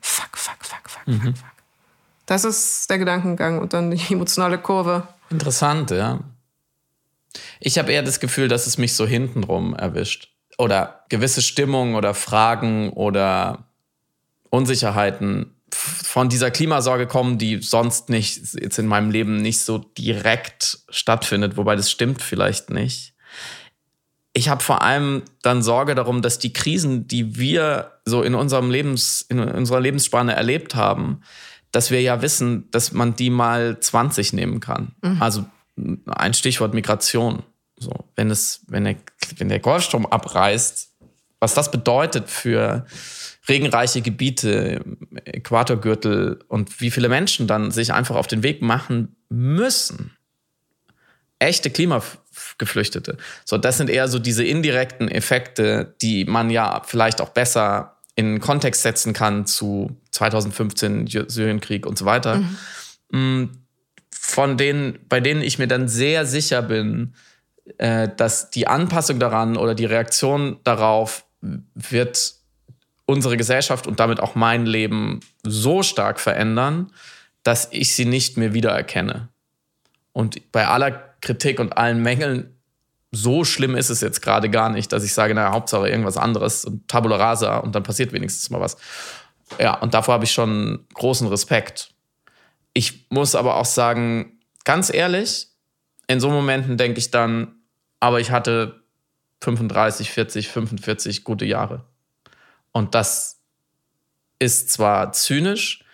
S3: fuck, fuck, fuck, fuck, mhm. fuck, fuck. Das ist der Gedankengang und dann die emotionale Kurve.
S2: Interessant, ja. Ich habe eher das Gefühl, dass es mich so hintenrum erwischt oder gewisse Stimmungen oder Fragen oder Unsicherheiten von dieser Klimasorge kommen, die sonst nicht jetzt in meinem Leben nicht so direkt stattfindet, wobei das stimmt vielleicht nicht. Ich habe vor allem dann Sorge darum, dass die Krisen, die wir so in unserem Lebens in unserer Lebensspanne erlebt haben, dass wir ja wissen, dass man die mal 20 nehmen kann. Mhm. Also ein Stichwort Migration. So, wenn es, wenn der, wenn der Golfstrom abreißt, was das bedeutet für regenreiche Gebiete, Äquatorgürtel und wie viele Menschen dann sich einfach auf den Weg machen müssen. Echte Klimageflüchtete. So, das sind eher so diese indirekten Effekte, die man ja vielleicht auch besser in Kontext setzen kann zu 2015 Syrienkrieg und so weiter. Mhm. Von denen, bei denen ich mir dann sehr sicher bin, äh, dass die Anpassung daran oder die Reaktion darauf wird unsere Gesellschaft und damit auch mein Leben so stark verändern, dass ich sie nicht mehr wiedererkenne. Und bei aller Kritik und allen Mängeln, so schlimm ist es jetzt gerade gar nicht, dass ich sage, naja, Hauptsache irgendwas anderes und Tabula rasa und dann passiert wenigstens mal was. Ja, und davor habe ich schon großen Respekt. Ich muss aber auch sagen, ganz ehrlich, in so Momenten denke ich dann, aber ich hatte 35, 40, 45 gute Jahre. Und das ist zwar zynisch,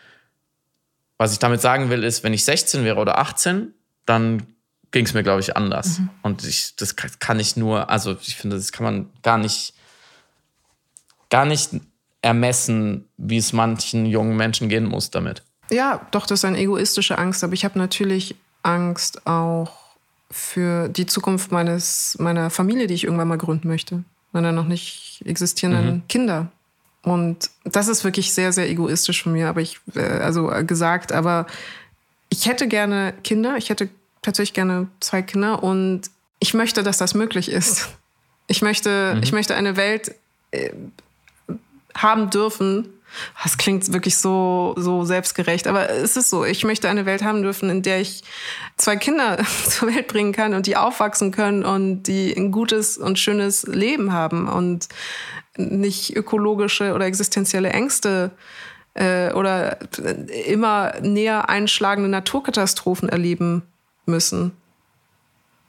S2: was ich damit sagen will, ist, wenn ich 16 wäre oder 18, dann ging es mir, glaube ich, anders. Mhm. Und ich, das kann ich nur, also ich finde, das kann man gar nicht, gar nicht ermessen, wie es manchen jungen Menschen gehen muss damit.
S3: Ja, doch, das ist eine egoistische Angst, aber ich habe natürlich Angst auch für die Zukunft meines, meiner Familie, die ich irgendwann mal gründen möchte. Meiner noch nicht existierenden mhm. Kinder. Und das ist wirklich sehr, sehr egoistisch von mir, aber ich, äh, also gesagt, aber ich hätte gerne Kinder. Ich hätte tatsächlich gerne zwei Kinder und ich möchte, dass das möglich ist. Ich möchte, mhm. ich möchte eine Welt äh, haben dürfen, das klingt wirklich so, so selbstgerecht, aber es ist so. Ich möchte eine Welt haben dürfen, in der ich zwei Kinder zur Welt bringen kann und die aufwachsen können und die ein gutes und schönes Leben haben und nicht ökologische oder existenzielle Ängste äh, oder immer näher einschlagende Naturkatastrophen erleben müssen.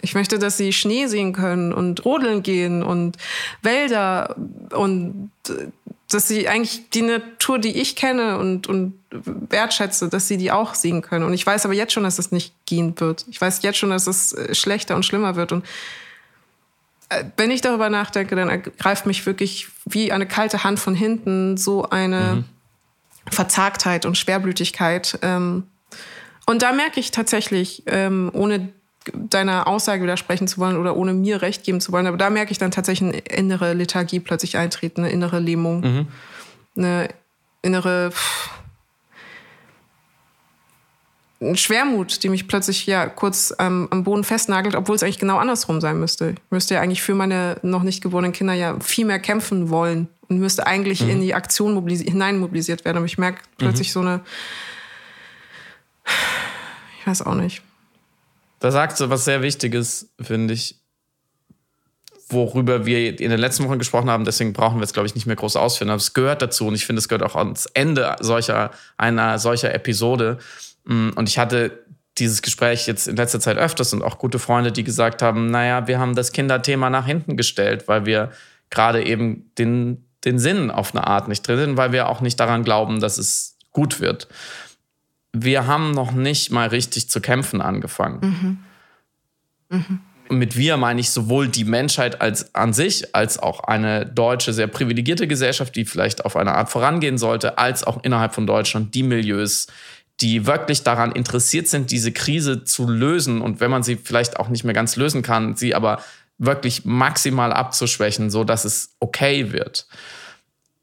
S3: Ich möchte, dass sie Schnee sehen können und rodeln gehen und Wälder und äh, dass sie eigentlich die Natur, die ich kenne und, und wertschätze, dass sie die auch sehen können. Und ich weiß aber jetzt schon, dass es nicht gehen wird. Ich weiß jetzt schon, dass es äh, schlechter und schlimmer wird. Und äh, wenn ich darüber nachdenke, dann ergreift mich wirklich wie eine kalte Hand von hinten so eine mhm. Verzagtheit und Schwerblütigkeit. Ähm, und da merke ich tatsächlich, ähm, ohne deiner Aussage widersprechen zu wollen oder ohne mir recht geben zu wollen. Aber da merke ich dann tatsächlich eine innere Lethargie plötzlich eintreten, eine innere Lähmung, mhm. eine innere pff, Schwermut, die mich plötzlich ja kurz ähm, am Boden festnagelt, obwohl es eigentlich genau andersrum sein müsste. Ich müsste ja eigentlich für meine noch nicht geborenen Kinder ja viel mehr kämpfen wollen und müsste eigentlich mhm. in die Aktion mobilisi hinein mobilisiert werden. Aber ich merke plötzlich mhm. so eine, ich weiß auch nicht.
S2: Da sagst du was sehr Wichtiges, finde ich, worüber wir in den letzten Wochen gesprochen haben. Deswegen brauchen wir es, glaube ich, nicht mehr groß ausführen. Aber es gehört dazu und ich finde, es gehört auch ans Ende solcher, einer solcher Episode. Mm, und ich hatte dieses Gespräch jetzt in letzter Zeit öfters und auch gute Freunde, die gesagt haben, naja, wir haben das Kinderthema nach hinten gestellt, weil wir gerade eben den, den Sinn auf eine Art nicht drin sind, weil wir auch nicht daran glauben, dass es gut wird wir haben noch nicht mal richtig zu kämpfen angefangen. Mhm. Mhm. Mit wir meine ich sowohl die Menschheit als an sich, als auch eine deutsche, sehr privilegierte Gesellschaft, die vielleicht auf eine Art vorangehen sollte, als auch innerhalb von Deutschland die Milieus, die wirklich daran interessiert sind, diese Krise zu lösen und wenn man sie vielleicht auch nicht mehr ganz lösen kann, sie aber wirklich maximal abzuschwächen, so dass es okay wird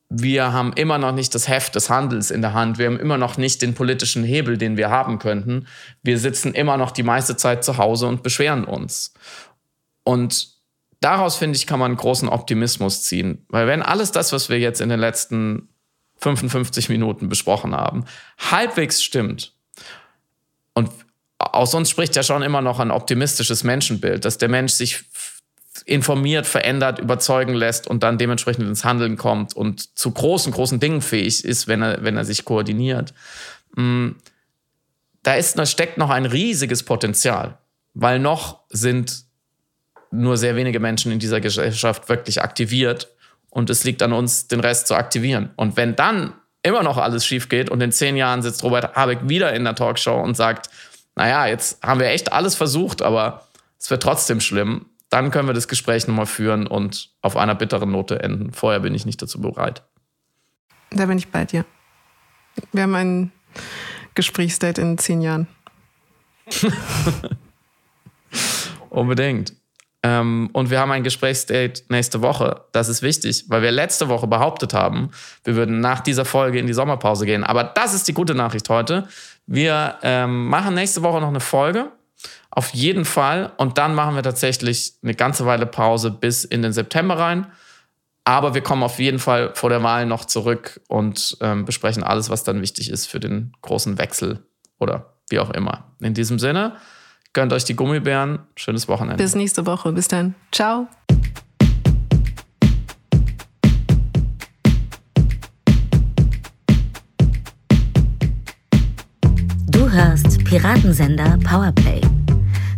S2: wir haben immer noch nicht das Heft des Handels in der Hand. Wir haben immer noch nicht den politischen Hebel, den wir haben könnten. Wir sitzen immer noch die meiste Zeit zu Hause und beschweren uns. Und daraus, finde ich, kann man großen Optimismus ziehen. Weil wenn alles das, was wir jetzt in den letzten 55 Minuten besprochen haben, halbwegs stimmt, und aus uns spricht ja schon immer noch ein optimistisches Menschenbild, dass der Mensch sich informiert, verändert, überzeugen lässt und dann dementsprechend ins Handeln kommt und zu großen, großen Dingen fähig ist, wenn er, wenn er sich koordiniert. Mm, da ist, da steckt noch ein riesiges Potenzial, weil noch sind nur sehr wenige Menschen in dieser Gesellschaft wirklich aktiviert und es liegt an uns, den Rest zu aktivieren. Und wenn dann immer noch alles schief geht und in zehn Jahren sitzt Robert Habeck wieder in der Talkshow und sagt, naja, jetzt haben wir echt alles versucht, aber es wird trotzdem schlimm, dann können wir das Gespräch nochmal führen und auf einer bitteren Note enden. Vorher bin ich nicht dazu bereit.
S3: Da bin ich bei dir. Wir haben ein Gesprächsdate in zehn Jahren.
S2: Unbedingt. Ähm, und wir haben ein Gesprächsdate nächste Woche. Das ist wichtig, weil wir letzte Woche behauptet haben, wir würden nach dieser Folge in die Sommerpause gehen. Aber das ist die gute Nachricht heute. Wir ähm, machen nächste Woche noch eine Folge auf jeden Fall. Und dann machen wir tatsächlich eine ganze Weile Pause bis in den September rein. Aber wir kommen auf jeden Fall vor der Wahl noch zurück und ähm, besprechen alles, was dann wichtig ist für den großen Wechsel oder wie auch immer. In diesem Sinne, gönnt euch die Gummibären. Schönes Wochenende.
S3: Bis nächste Woche. Bis dann. Ciao.
S1: Du hörst Piratensender Powerplay.